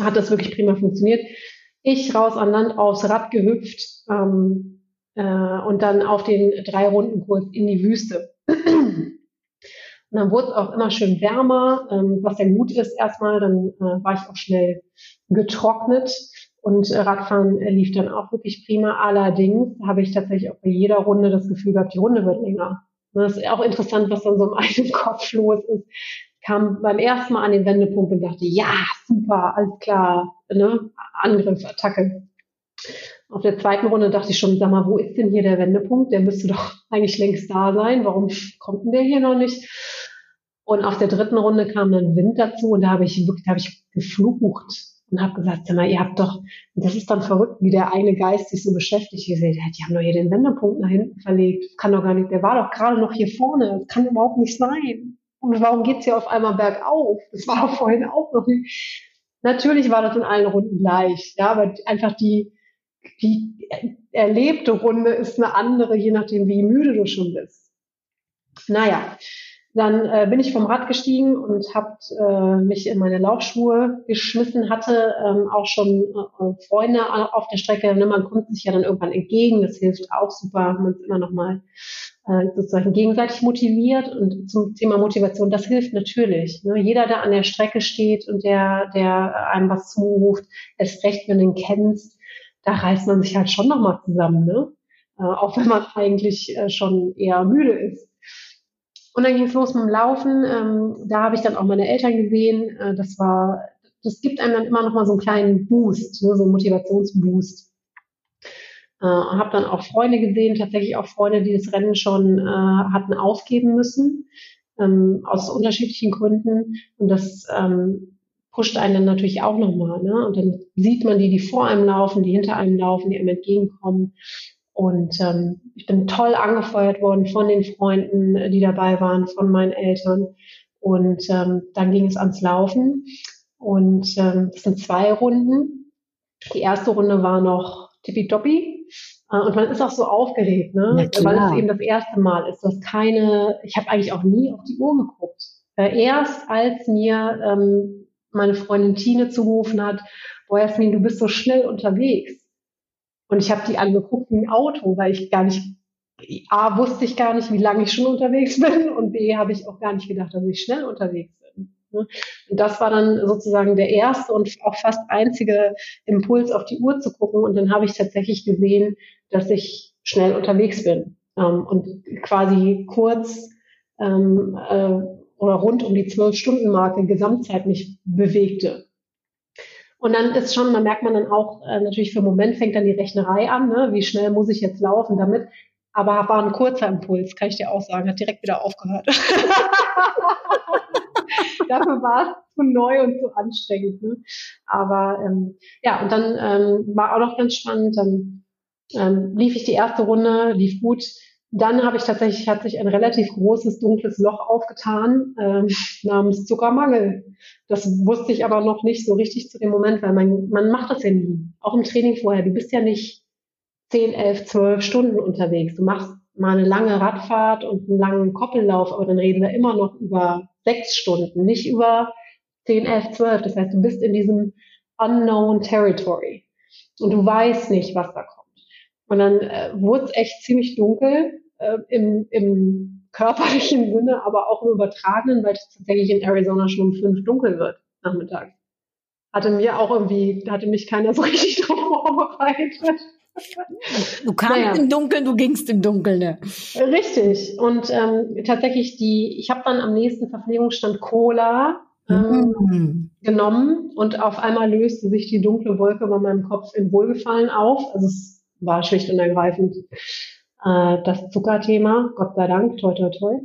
hat das wirklich prima funktioniert. Ich raus an Land aufs Rad gehüpft ähm, äh, und dann auf den drei Runden Kurs in die Wüste. Und dann wurde es auch immer schön wärmer, ähm, was ja gut ist erstmal. Dann äh, war ich auch schnell getrocknet und äh, Radfahren äh, lief dann auch wirklich prima. Allerdings habe ich tatsächlich auch bei jeder Runde das Gefühl gehabt, die Runde wird länger. Das ist auch interessant, was dann so im eigenen Kopf los ist. Ich kam beim ersten Mal an den Wendepunkt und dachte, ja, super, alles klar, ne? Angriff, Attacke. Auf der zweiten Runde dachte ich schon, sag mal, wo ist denn hier der Wendepunkt? Der müsste doch eigentlich längst da sein. Warum kommt denn der hier noch nicht? Und auf der dritten Runde kam dann Wind dazu und da habe ich wirklich, da habe ich geflucht und habe gesagt, sag mal, ihr habt doch, das ist dann verrückt, wie der eine Geist sich so beschäftigt. Ich gesagt, die haben doch hier den Wendepunkt nach hinten verlegt. Kann doch gar nicht, der war doch gerade noch hier vorne. Das kann überhaupt nicht sein. Und warum geht's hier auf einmal bergauf? Das war doch vorhin auch noch nicht. Natürlich war das in allen Runden gleich, ja, aber einfach die, die erlebte Runde ist eine andere, je nachdem, wie müde du schon bist. Naja, dann äh, bin ich vom Rad gestiegen und habe äh, mich in meine Laufschuhe geschmissen, hatte ähm, auch schon äh, Freunde auf der Strecke. Ne? Man kommt sich ja dann irgendwann entgegen, das hilft auch super, man ist immer noch mal äh, sozusagen gegenseitig motiviert. Und zum Thema Motivation, das hilft natürlich. Ne? Jeder, der an der Strecke steht und der, der einem was zuruft, erst recht, wenn du ihn kennst, da reißt man sich halt schon noch mal zusammen, ne? Äh, auch wenn man eigentlich äh, schon eher müde ist. Und dann ging es los mit dem Laufen. Ähm, da habe ich dann auch meine Eltern gesehen. Äh, das war, das gibt einem dann immer noch mal so einen kleinen Boost, ne, so einen Motivationsboost. Äh, habe dann auch Freunde gesehen, tatsächlich auch Freunde, die das Rennen schon äh, hatten aufgeben müssen, ähm, aus unterschiedlichen Gründen. Und das ähm, pusht einen dann natürlich auch nochmal. Ne? Und dann sieht man die, die vor einem laufen, die hinter einem laufen, die einem entgegenkommen. Und ähm, ich bin toll angefeuert worden von den Freunden, die dabei waren, von meinen Eltern. Und ähm, dann ging es ans Laufen. Und ähm, es sind zwei Runden. Die erste Runde war noch tippitoppi. Äh, und man ist auch so aufgeregt, ne? weil es eben das erste Mal ist. dass keine, ich habe eigentlich auch nie auf die Uhr geguckt. Äh, erst als mir ähm, meine Freundin Tine zugerufen hat, boah Jasmin, du bist so schnell unterwegs und ich habe die angeguckt wie ein Auto, weil ich gar nicht, A, wusste ich gar nicht, wie lange ich schon unterwegs bin und B, habe ich auch gar nicht gedacht, dass ich schnell unterwegs bin. Ne? Und das war dann sozusagen der erste und auch fast einzige Impuls, auf die Uhr zu gucken. Und dann habe ich tatsächlich gesehen, dass ich schnell unterwegs bin ähm, und quasi kurz ähm, äh, oder rund um die zwölf Stunden Marke Gesamtzeit mich bewegte. Und dann ist schon, da merkt man dann auch, äh, natürlich für einen Moment fängt dann die Rechnerei an, ne? wie schnell muss ich jetzt laufen damit. Aber war ein kurzer Impuls, kann ich dir auch sagen, hat direkt wieder aufgehört. Dafür war es zu neu und zu anstrengend. Ne? Aber ähm, ja, und dann ähm, war auch noch ganz spannend, dann ähm, lief ich die erste Runde, lief gut. Dann habe ich tatsächlich, hat sich ein relativ großes dunkles Loch aufgetan ähm, namens Zuckermangel. Das wusste ich aber noch nicht so richtig zu dem Moment, weil man, man macht das ja nie. Auch im Training vorher. Du bist ja nicht 10, 11, 12 Stunden unterwegs. Du machst mal eine lange Radfahrt und einen langen Koppellauf, aber dann reden wir immer noch über sechs Stunden, nicht über 10, 11, 12. Das heißt, du bist in diesem unknown territory und du weißt nicht, was da kommt. Und dann äh, wurde es echt ziemlich dunkel äh, im, im körperlichen Sinne, aber auch im übertragenen, weil es tatsächlich in Arizona schon um fünf dunkel wird nachmittags. Hatte mir auch irgendwie, hatte mich keiner so richtig drauf vorbereitet. Du kamst naja. im Dunkeln, du gingst im Dunkeln. Ne? Richtig. Und ähm, tatsächlich die, ich habe dann am nächsten Verpflegungsstand Cola ähm, mm. genommen und auf einmal löste sich die dunkle Wolke über meinem Kopf in Wohlgefallen auf. Also es war schlicht und ergreifend äh, das Zuckerthema, Gott sei Dank, toi toi toi.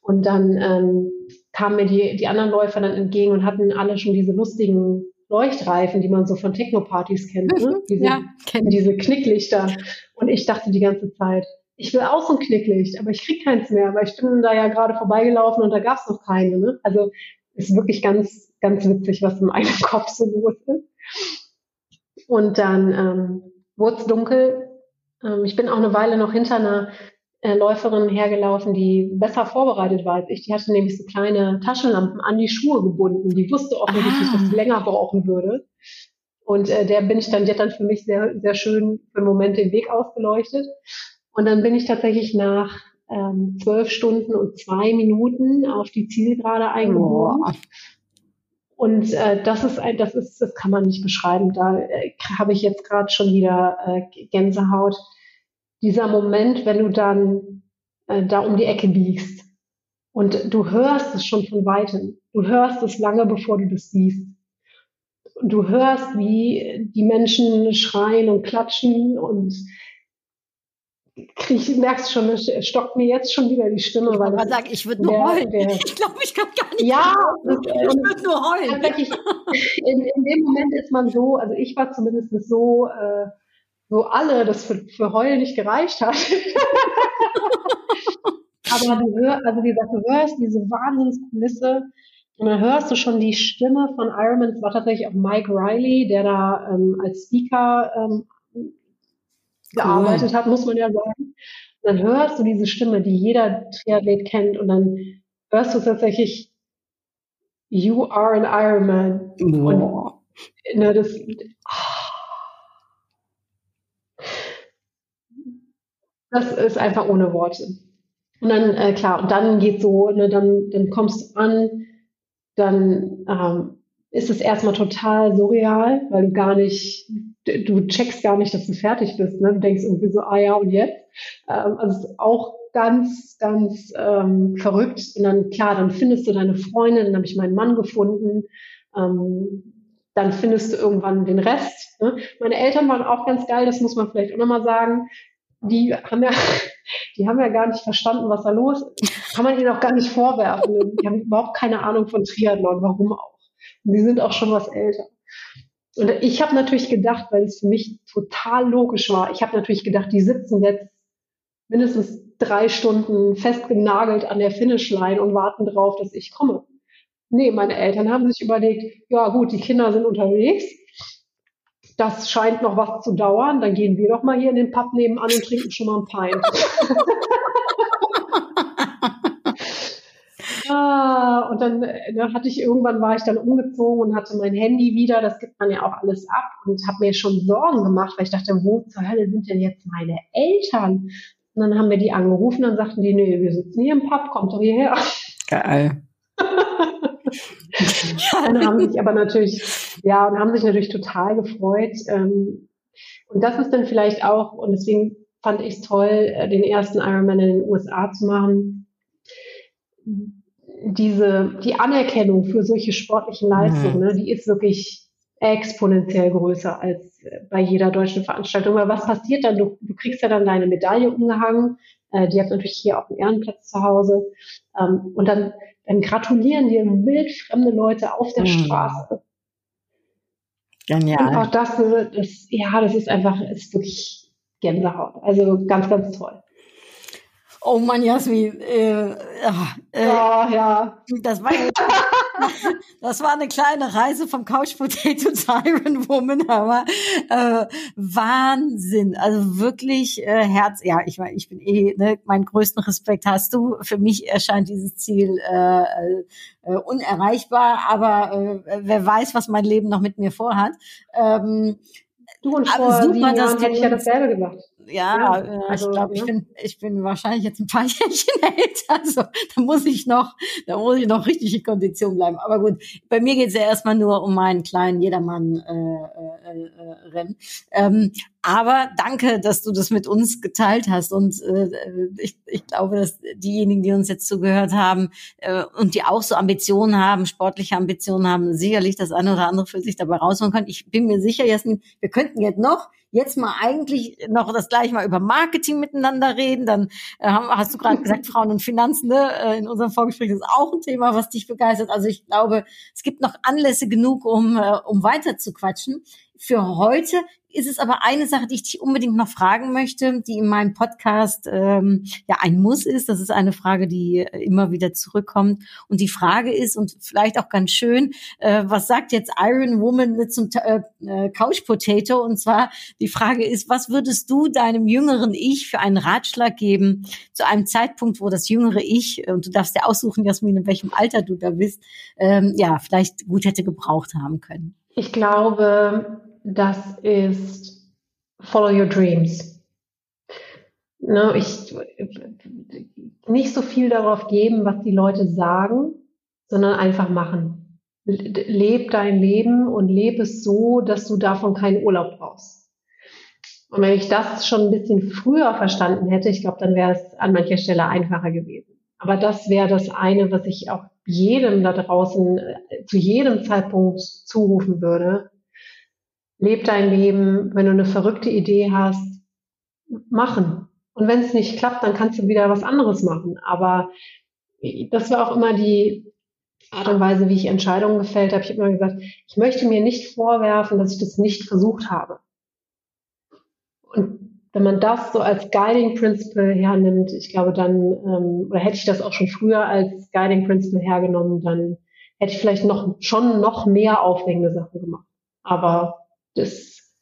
Und dann ähm, kamen mir die, die anderen Läufer dann entgegen und hatten alle schon diese lustigen Leuchtreifen, die man so von Techno-Partys kennt, ne? Mhm. diese, ja, kenn diese Knicklichter. Und ich dachte die ganze Zeit, ich will auch so ein Knicklicht, aber ich krieg keins mehr, weil ich bin da ja gerade vorbeigelaufen und da gab es noch keine. Ne? Also ist wirklich ganz, ganz witzig, was in meinem Kopf so los ist. Und dann ähm, wurde es dunkel. Ähm, ich bin auch eine Weile noch hinter einer äh, Läuferin hergelaufen, die besser vorbereitet war als ich. Die hatte nämlich so kleine Taschenlampen an die Schuhe gebunden. Die wusste offensichtlich, ah. dass sie länger brauchen würde. Und äh, der bin ich dann, die hat dann für mich sehr, sehr schön für einen Moment den Weg ausgeleuchtet. Und dann bin ich tatsächlich nach ähm, zwölf Stunden und zwei Minuten auf die Zielgerade eingebogen. Oh. Und äh, das ist ein, das ist, das kann man nicht beschreiben. Da äh, habe ich jetzt gerade schon wieder äh, Gänsehaut dieser Moment, wenn du dann äh, da um die Ecke biegst und du hörst es schon von weitem. Du hörst es lange, bevor du das siehst. Du hörst, wie die Menschen schreien und klatschen und krieg, merkst schon, es stockt mir jetzt schon wieder die Stimme. Ich weil mal sagen, ich würde nur der, heulen. Der, ich glaube, ich kann gar nicht. Ja, das, ich würde nur heulen. In, in, dem Moment ist man so, also ich war zumindest so, äh, so alle das für, für Heulen nicht gereicht hat. Aber du hörst, also wie gesagt, du hörst diese Wahnsinnskulisse und dann hörst du schon die Stimme von Ironman. Es war tatsächlich auch Mike Riley, der da ähm, als Speaker ähm, gearbeitet cool. hat, muss man ja sagen. Und dann hörst du diese Stimme, die jeder Triathlet kennt und dann hörst du tatsächlich You are an Ironman. Und, ne, das, Das ist einfach ohne Worte. Und dann, äh, klar, und dann geht so, ne, dann, dann kommst du an, dann ähm, ist es erstmal total surreal, weil du gar nicht, du checkst gar nicht, dass du fertig bist. Ne? Du denkst irgendwie so, ah ja, und jetzt? Ähm, also auch ganz, ganz ähm, verrückt. Und dann, klar, dann findest du deine Freundin, dann habe ich meinen Mann gefunden. Ähm, dann findest du irgendwann den Rest. Ne? Meine Eltern waren auch ganz geil, das muss man vielleicht auch nochmal sagen die haben ja, die haben ja gar nicht verstanden, was da los ist. Kann man ihnen auch gar nicht vorwerfen. Die haben überhaupt keine Ahnung von Triathlon, warum auch. Und die sind auch schon was älter. Und ich habe natürlich gedacht, weil es für mich total logisch war, ich habe natürlich gedacht, die sitzen jetzt mindestens drei Stunden festgenagelt an der Finishline und warten drauf, dass ich komme. Nee, meine Eltern haben sich überlegt, ja gut, die Kinder sind unterwegs, das scheint noch was zu dauern, dann gehen wir doch mal hier in den Pub nebenan und trinken schon mal ein Pint. und dann, dann hatte ich irgendwann war ich dann umgezogen und hatte mein Handy wieder, das gibt man ja auch alles ab und habe mir schon Sorgen gemacht, weil ich dachte, wo zur Hölle sind denn jetzt meine Eltern? Und dann haben wir die angerufen und sagten die, nee, wir sitzen hier im Pub, kommt doch hierher. Geil. und haben sich aber natürlich, ja, und haben sich natürlich total gefreut. Ähm, und das ist dann vielleicht auch, und deswegen fand ich es toll, äh, den ersten Ironman in den USA zu machen. Diese, die Anerkennung für solche sportlichen Leistungen, mhm. ne, die ist wirklich exponentiell größer als bei jeder deutschen Veranstaltung. Aber was passiert dann? Du, du kriegst ja dann deine Medaille umgehangen. Äh, die hat natürlich hier auch einen Ehrenplatz zu Hause. Ähm, und dann, dann gratulieren dir wildfremde Leute auf der mhm. Straße. Genial. Und auch das, das, ja, das ist einfach, ist wirklich Gänsehaut. Also ganz, ganz toll. Oh Mann, Jasmin. Äh, äh, ja, ja. Das war, das war eine kleine Reise vom Couch Potato zu Iron Woman, aber äh, Wahnsinn. Also wirklich äh, Herz. Ja, ich meine, ich bin eh, ne, meinen größten Respekt hast du. Für mich erscheint dieses Ziel äh, äh, unerreichbar, aber äh, wer weiß, was mein Leben noch mit mir vorhat. Ähm, Du und vor super, sieben Jahren hätte ich ja dasselbe gemacht. Ja, ja äh, also, ich glaube, ich bin, ich bin wahrscheinlich jetzt ein paar Jährchen älter. Also da muss ich noch, da muss ich noch richtig in Kondition bleiben. Aber gut, bei mir geht es ja erstmal nur um meinen kleinen Jedermann-Rennen. Äh, äh, ähm, aber danke, dass du das mit uns geteilt hast. Und äh, ich, ich glaube, dass diejenigen, die uns jetzt zugehört haben äh, und die auch so Ambitionen haben, sportliche Ambitionen haben, sicherlich das eine oder andere für sich dabei rausholen können. Ich bin mir sicher, Jasmin, wir könnten jetzt noch jetzt mal eigentlich noch das gleich mal über Marketing miteinander reden. Dann äh, hast du gerade gesagt, Frauen und Finanzen, ne? Äh, in unserem Vorgespräch ist auch ein Thema, was dich begeistert. Also ich glaube, es gibt noch Anlässe genug, um, äh, um weiter zu quatschen. Für heute ist es aber eine Sache, die ich dich unbedingt noch fragen möchte, die in meinem Podcast ähm, ja ein Muss ist. Das ist eine Frage, die äh, immer wieder zurückkommt. Und die Frage ist, und vielleicht auch ganz schön, äh, was sagt jetzt Iron Woman zum äh, äh, Couch Potato? Und zwar die Frage ist, was würdest du deinem jüngeren Ich für einen Ratschlag geben zu einem Zeitpunkt, wo das jüngere Ich, und du darfst dir aussuchen, Jasmin, in welchem Alter du da bist, ähm, ja, vielleicht gut hätte gebraucht haben können? Ich glaube, das ist Follow Your Dreams. Ne, ich nicht so viel darauf geben, was die Leute sagen, sondern einfach machen. Leb dein Leben und lebe es so, dass du davon keinen Urlaub brauchst. Und wenn ich das schon ein bisschen früher verstanden hätte, ich glaube, dann wäre es an mancher Stelle einfacher gewesen. Aber das wäre das eine, was ich auch jedem da draußen äh, zu jedem Zeitpunkt zurufen würde leb dein Leben, wenn du eine verrückte Idee hast, machen. Und wenn es nicht klappt, dann kannst du wieder was anderes machen. Aber das war auch immer die Art und Weise, wie ich Entscheidungen gefällt habe. Ich habe immer gesagt, ich möchte mir nicht vorwerfen, dass ich das nicht versucht habe. Und wenn man das so als Guiding Principle hernimmt, ich glaube, dann, ähm, oder hätte ich das auch schon früher als Guiding Principle hergenommen, dann hätte ich vielleicht noch schon noch mehr aufregende Sachen gemacht. Aber das,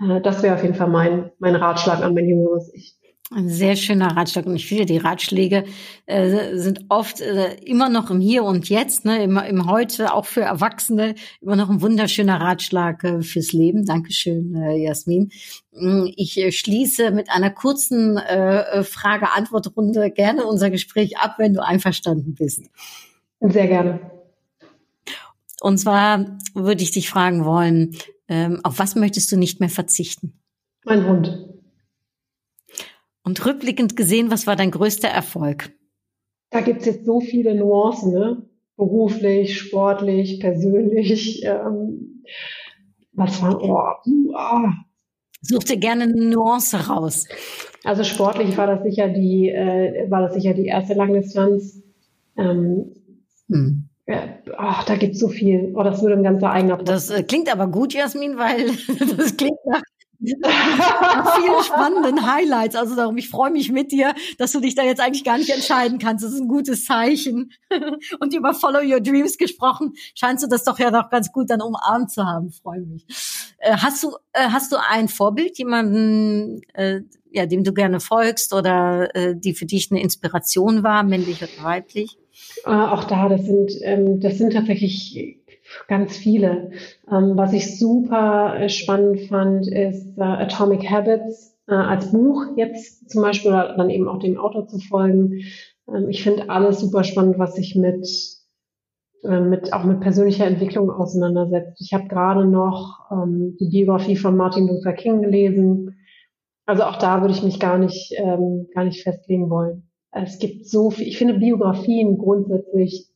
äh, das wäre auf jeden Fall mein, mein Ratschlag an mein jüngeres Ich. Ein sehr schöner Ratschlag. Und ich finde, die Ratschläge äh, sind oft äh, immer noch im Hier und Jetzt, ne, immer im Heute, auch für Erwachsene, immer noch ein wunderschöner Ratschlag äh, fürs Leben. Dankeschön, äh, Jasmin. Mm, ich äh, schließe mit einer kurzen äh, äh, Frage-Antwort-Runde gerne unser Gespräch ab, wenn du einverstanden bist. Sehr gerne. Und zwar würde ich dich fragen wollen, ähm, auf was möchtest du nicht mehr verzichten? Mein Hund. Und rückblickend gesehen, was war dein größter Erfolg? Da gibt es jetzt so viele Nuancen, ne? beruflich, sportlich, persönlich. Ähm, was war, oh, oh. Such dir gerne eine Nuance raus. Also sportlich war das sicher die, äh, war das sicher die erste Langdistanz. Ähm, hm. Ach, da gibt es so viel. Oh, das würde ein ganzer eigener Podcast. Das äh, klingt aber gut, Jasmin, weil das klingt nach, nach vielen spannenden Highlights. Also darum, ich freue mich mit dir, dass du dich da jetzt eigentlich gar nicht entscheiden kannst. Das ist ein gutes Zeichen. Und über Follow Your Dreams gesprochen, scheinst du das doch ja noch ganz gut dann umarmt zu haben. Freue mich. Äh, hast du äh, hast du ein Vorbild, jemanden, äh, ja, dem du gerne folgst oder äh, die für dich eine Inspiration war, männlich oder weiblich? Äh, auch da, das sind, ähm, das sind tatsächlich ganz viele. Ähm, was ich super äh, spannend fand, ist äh, Atomic Habits äh, als Buch jetzt zum Beispiel oder dann eben auch dem Autor zu folgen. Ähm, ich finde alles super spannend, was sich mit äh, mit auch mit persönlicher Entwicklung auseinandersetzt. Ich habe gerade noch ähm, die Biografie von Martin Luther King gelesen. Also auch da würde ich mich gar nicht ähm, gar nicht festlegen wollen. Es gibt so viel. Ich finde Biografien grundsätzlich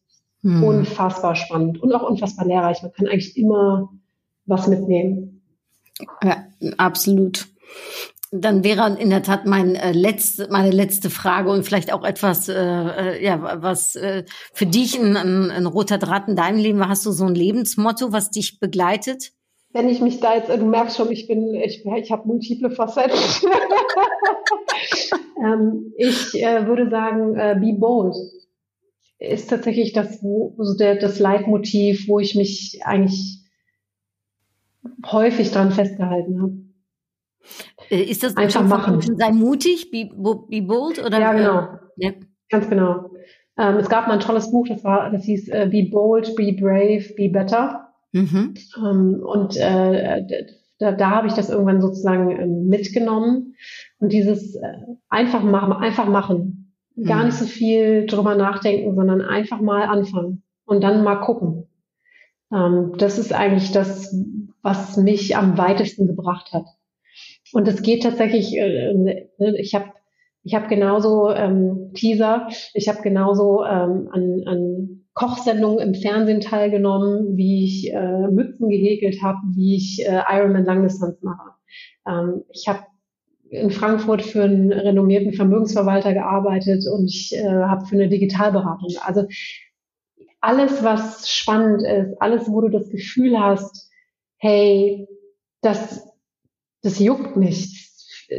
hm. unfassbar spannend und auch unfassbar lehrreich. Man kann eigentlich immer was mitnehmen. Ja, absolut. Dann wäre in der Tat mein, äh, letzte, meine letzte Frage und vielleicht auch etwas, äh, äh, ja, was äh, für dich ein, ein, ein roter Draht in deinem Leben war. Hast du so ein Lebensmotto, was dich begleitet? Wenn ich mich da jetzt, du merkst schon, ich bin, ich, ich habe multiple Facetten. ähm, ich äh, würde sagen, äh, be bold ist tatsächlich das, wo, also der, das Leitmotiv, wo ich mich eigentlich häufig dran festgehalten habe. Äh, ist das einfach machen? Sei mutig, be, be bold oder? Ja, genau. Ja. Ganz genau. Ähm, es gab mal ein tolles Buch, das war, das hieß äh, Be Bold, Be Brave, Be Better. Mhm. Ähm, und äh, da, da habe ich das irgendwann sozusagen äh, mitgenommen. Und dieses äh, einfach machen, einfach machen. Mhm. Gar nicht so viel drüber nachdenken, sondern einfach mal anfangen und dann mal gucken. Ähm, das ist eigentlich das, was mich am weitesten gebracht hat. Und es geht tatsächlich, äh, ne, ich habe ich hab genauso ähm, Teaser, ich habe genauso ähm, an, an Kochsendungen im Fernsehen teilgenommen, wie ich äh, Mützen gehäkelt habe, wie ich äh, Ironman Langdistanz mache. Ähm, ich habe in Frankfurt für einen renommierten Vermögensverwalter gearbeitet und ich äh, habe für eine Digitalberatung. Also alles, was spannend ist, alles, wo du das Gefühl hast, hey, das, das juckt mich,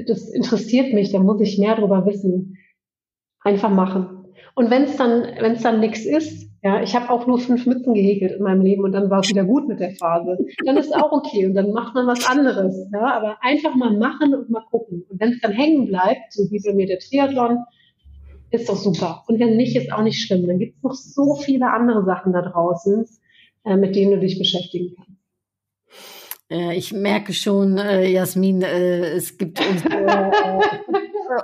das interessiert mich, da muss ich mehr drüber wissen. Einfach machen. Und wenn es dann, wenn es dann nichts ist, ja, ich habe auch nur fünf Mützen gehäkelt in meinem Leben und dann war es wieder gut mit der Phase. Dann ist auch okay und dann macht man was anderes. Ja, aber einfach mal machen und mal gucken. Und wenn es dann hängen bleibt, so wie bei mir der Triathlon, ist doch super. Und wenn nicht, ist auch nicht schlimm. Dann gibt es noch so viele andere Sachen da draußen, äh, mit denen du dich beschäftigen kannst. Äh, ich merke schon, äh, Jasmin, äh, es gibt uns äh,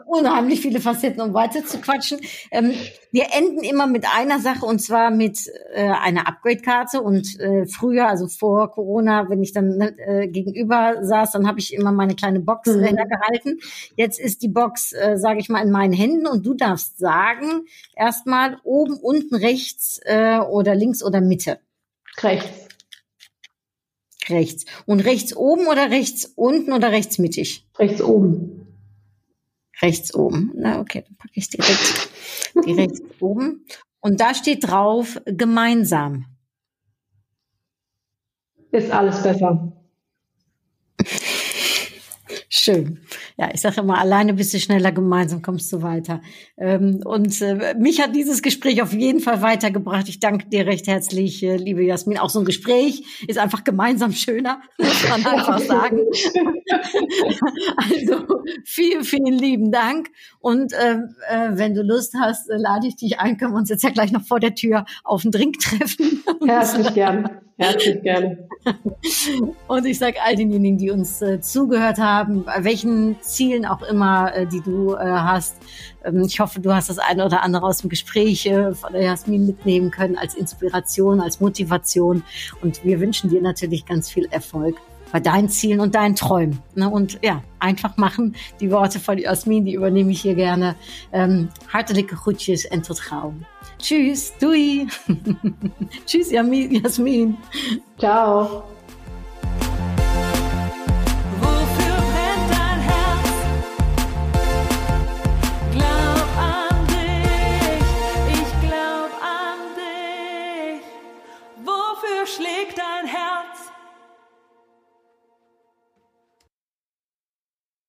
unheimlich viele Facetten, um weiter zu quatschen. Ähm, wir enden immer mit einer Sache und zwar mit äh, einer Upgrade-Karte. Und äh, früher, also vor Corona, wenn ich dann äh, gegenüber saß, dann habe ich immer meine kleine Box mhm. äh, gehalten. Jetzt ist die Box, äh, sage ich mal, in meinen Händen und du darfst sagen, erstmal oben, unten, rechts äh, oder links oder Mitte. Rechts. Rechts. Und rechts oben oder rechts unten oder rechts mittig? Rechts oben. Rechts oben. Na, okay, dann packe ich direkt die rechts oben. Und da steht drauf, gemeinsam. Ist alles besser. Schön. Ja, ich sage immer, alleine bist du schneller, gemeinsam kommst du weiter. Ähm, und äh, mich hat dieses Gespräch auf jeden Fall weitergebracht. Ich danke dir recht herzlich, äh, liebe Jasmin. Auch so ein Gespräch ist einfach gemeinsam schöner, muss man einfach sagen. also vielen, vielen lieben Dank. Und äh, äh, wenn du Lust hast, äh, lade ich dich ein. Können wir uns jetzt ja gleich noch vor der Tür auf einen Drink treffen. Herzlich gern. Herzlich gerne. Und ich sage all denjenigen, die uns äh, zugehört haben, bei welchen Zielen auch immer, äh, die du äh, hast. Ähm, ich hoffe, du hast das eine oder andere aus dem Gespräch äh, von der Jasmin mitnehmen können als Inspiration, als Motivation. Und wir wünschen dir natürlich ganz viel Erfolg bei deinen Zielen und deinen Träumen. Ne? Und ja, einfach machen. Die Worte von Jasmin, die übernehme ich hier gerne. Ähm, hartelijke groetjes en tot gauw. Tschüss, doei. Tschüss, Jasmin. Ciao.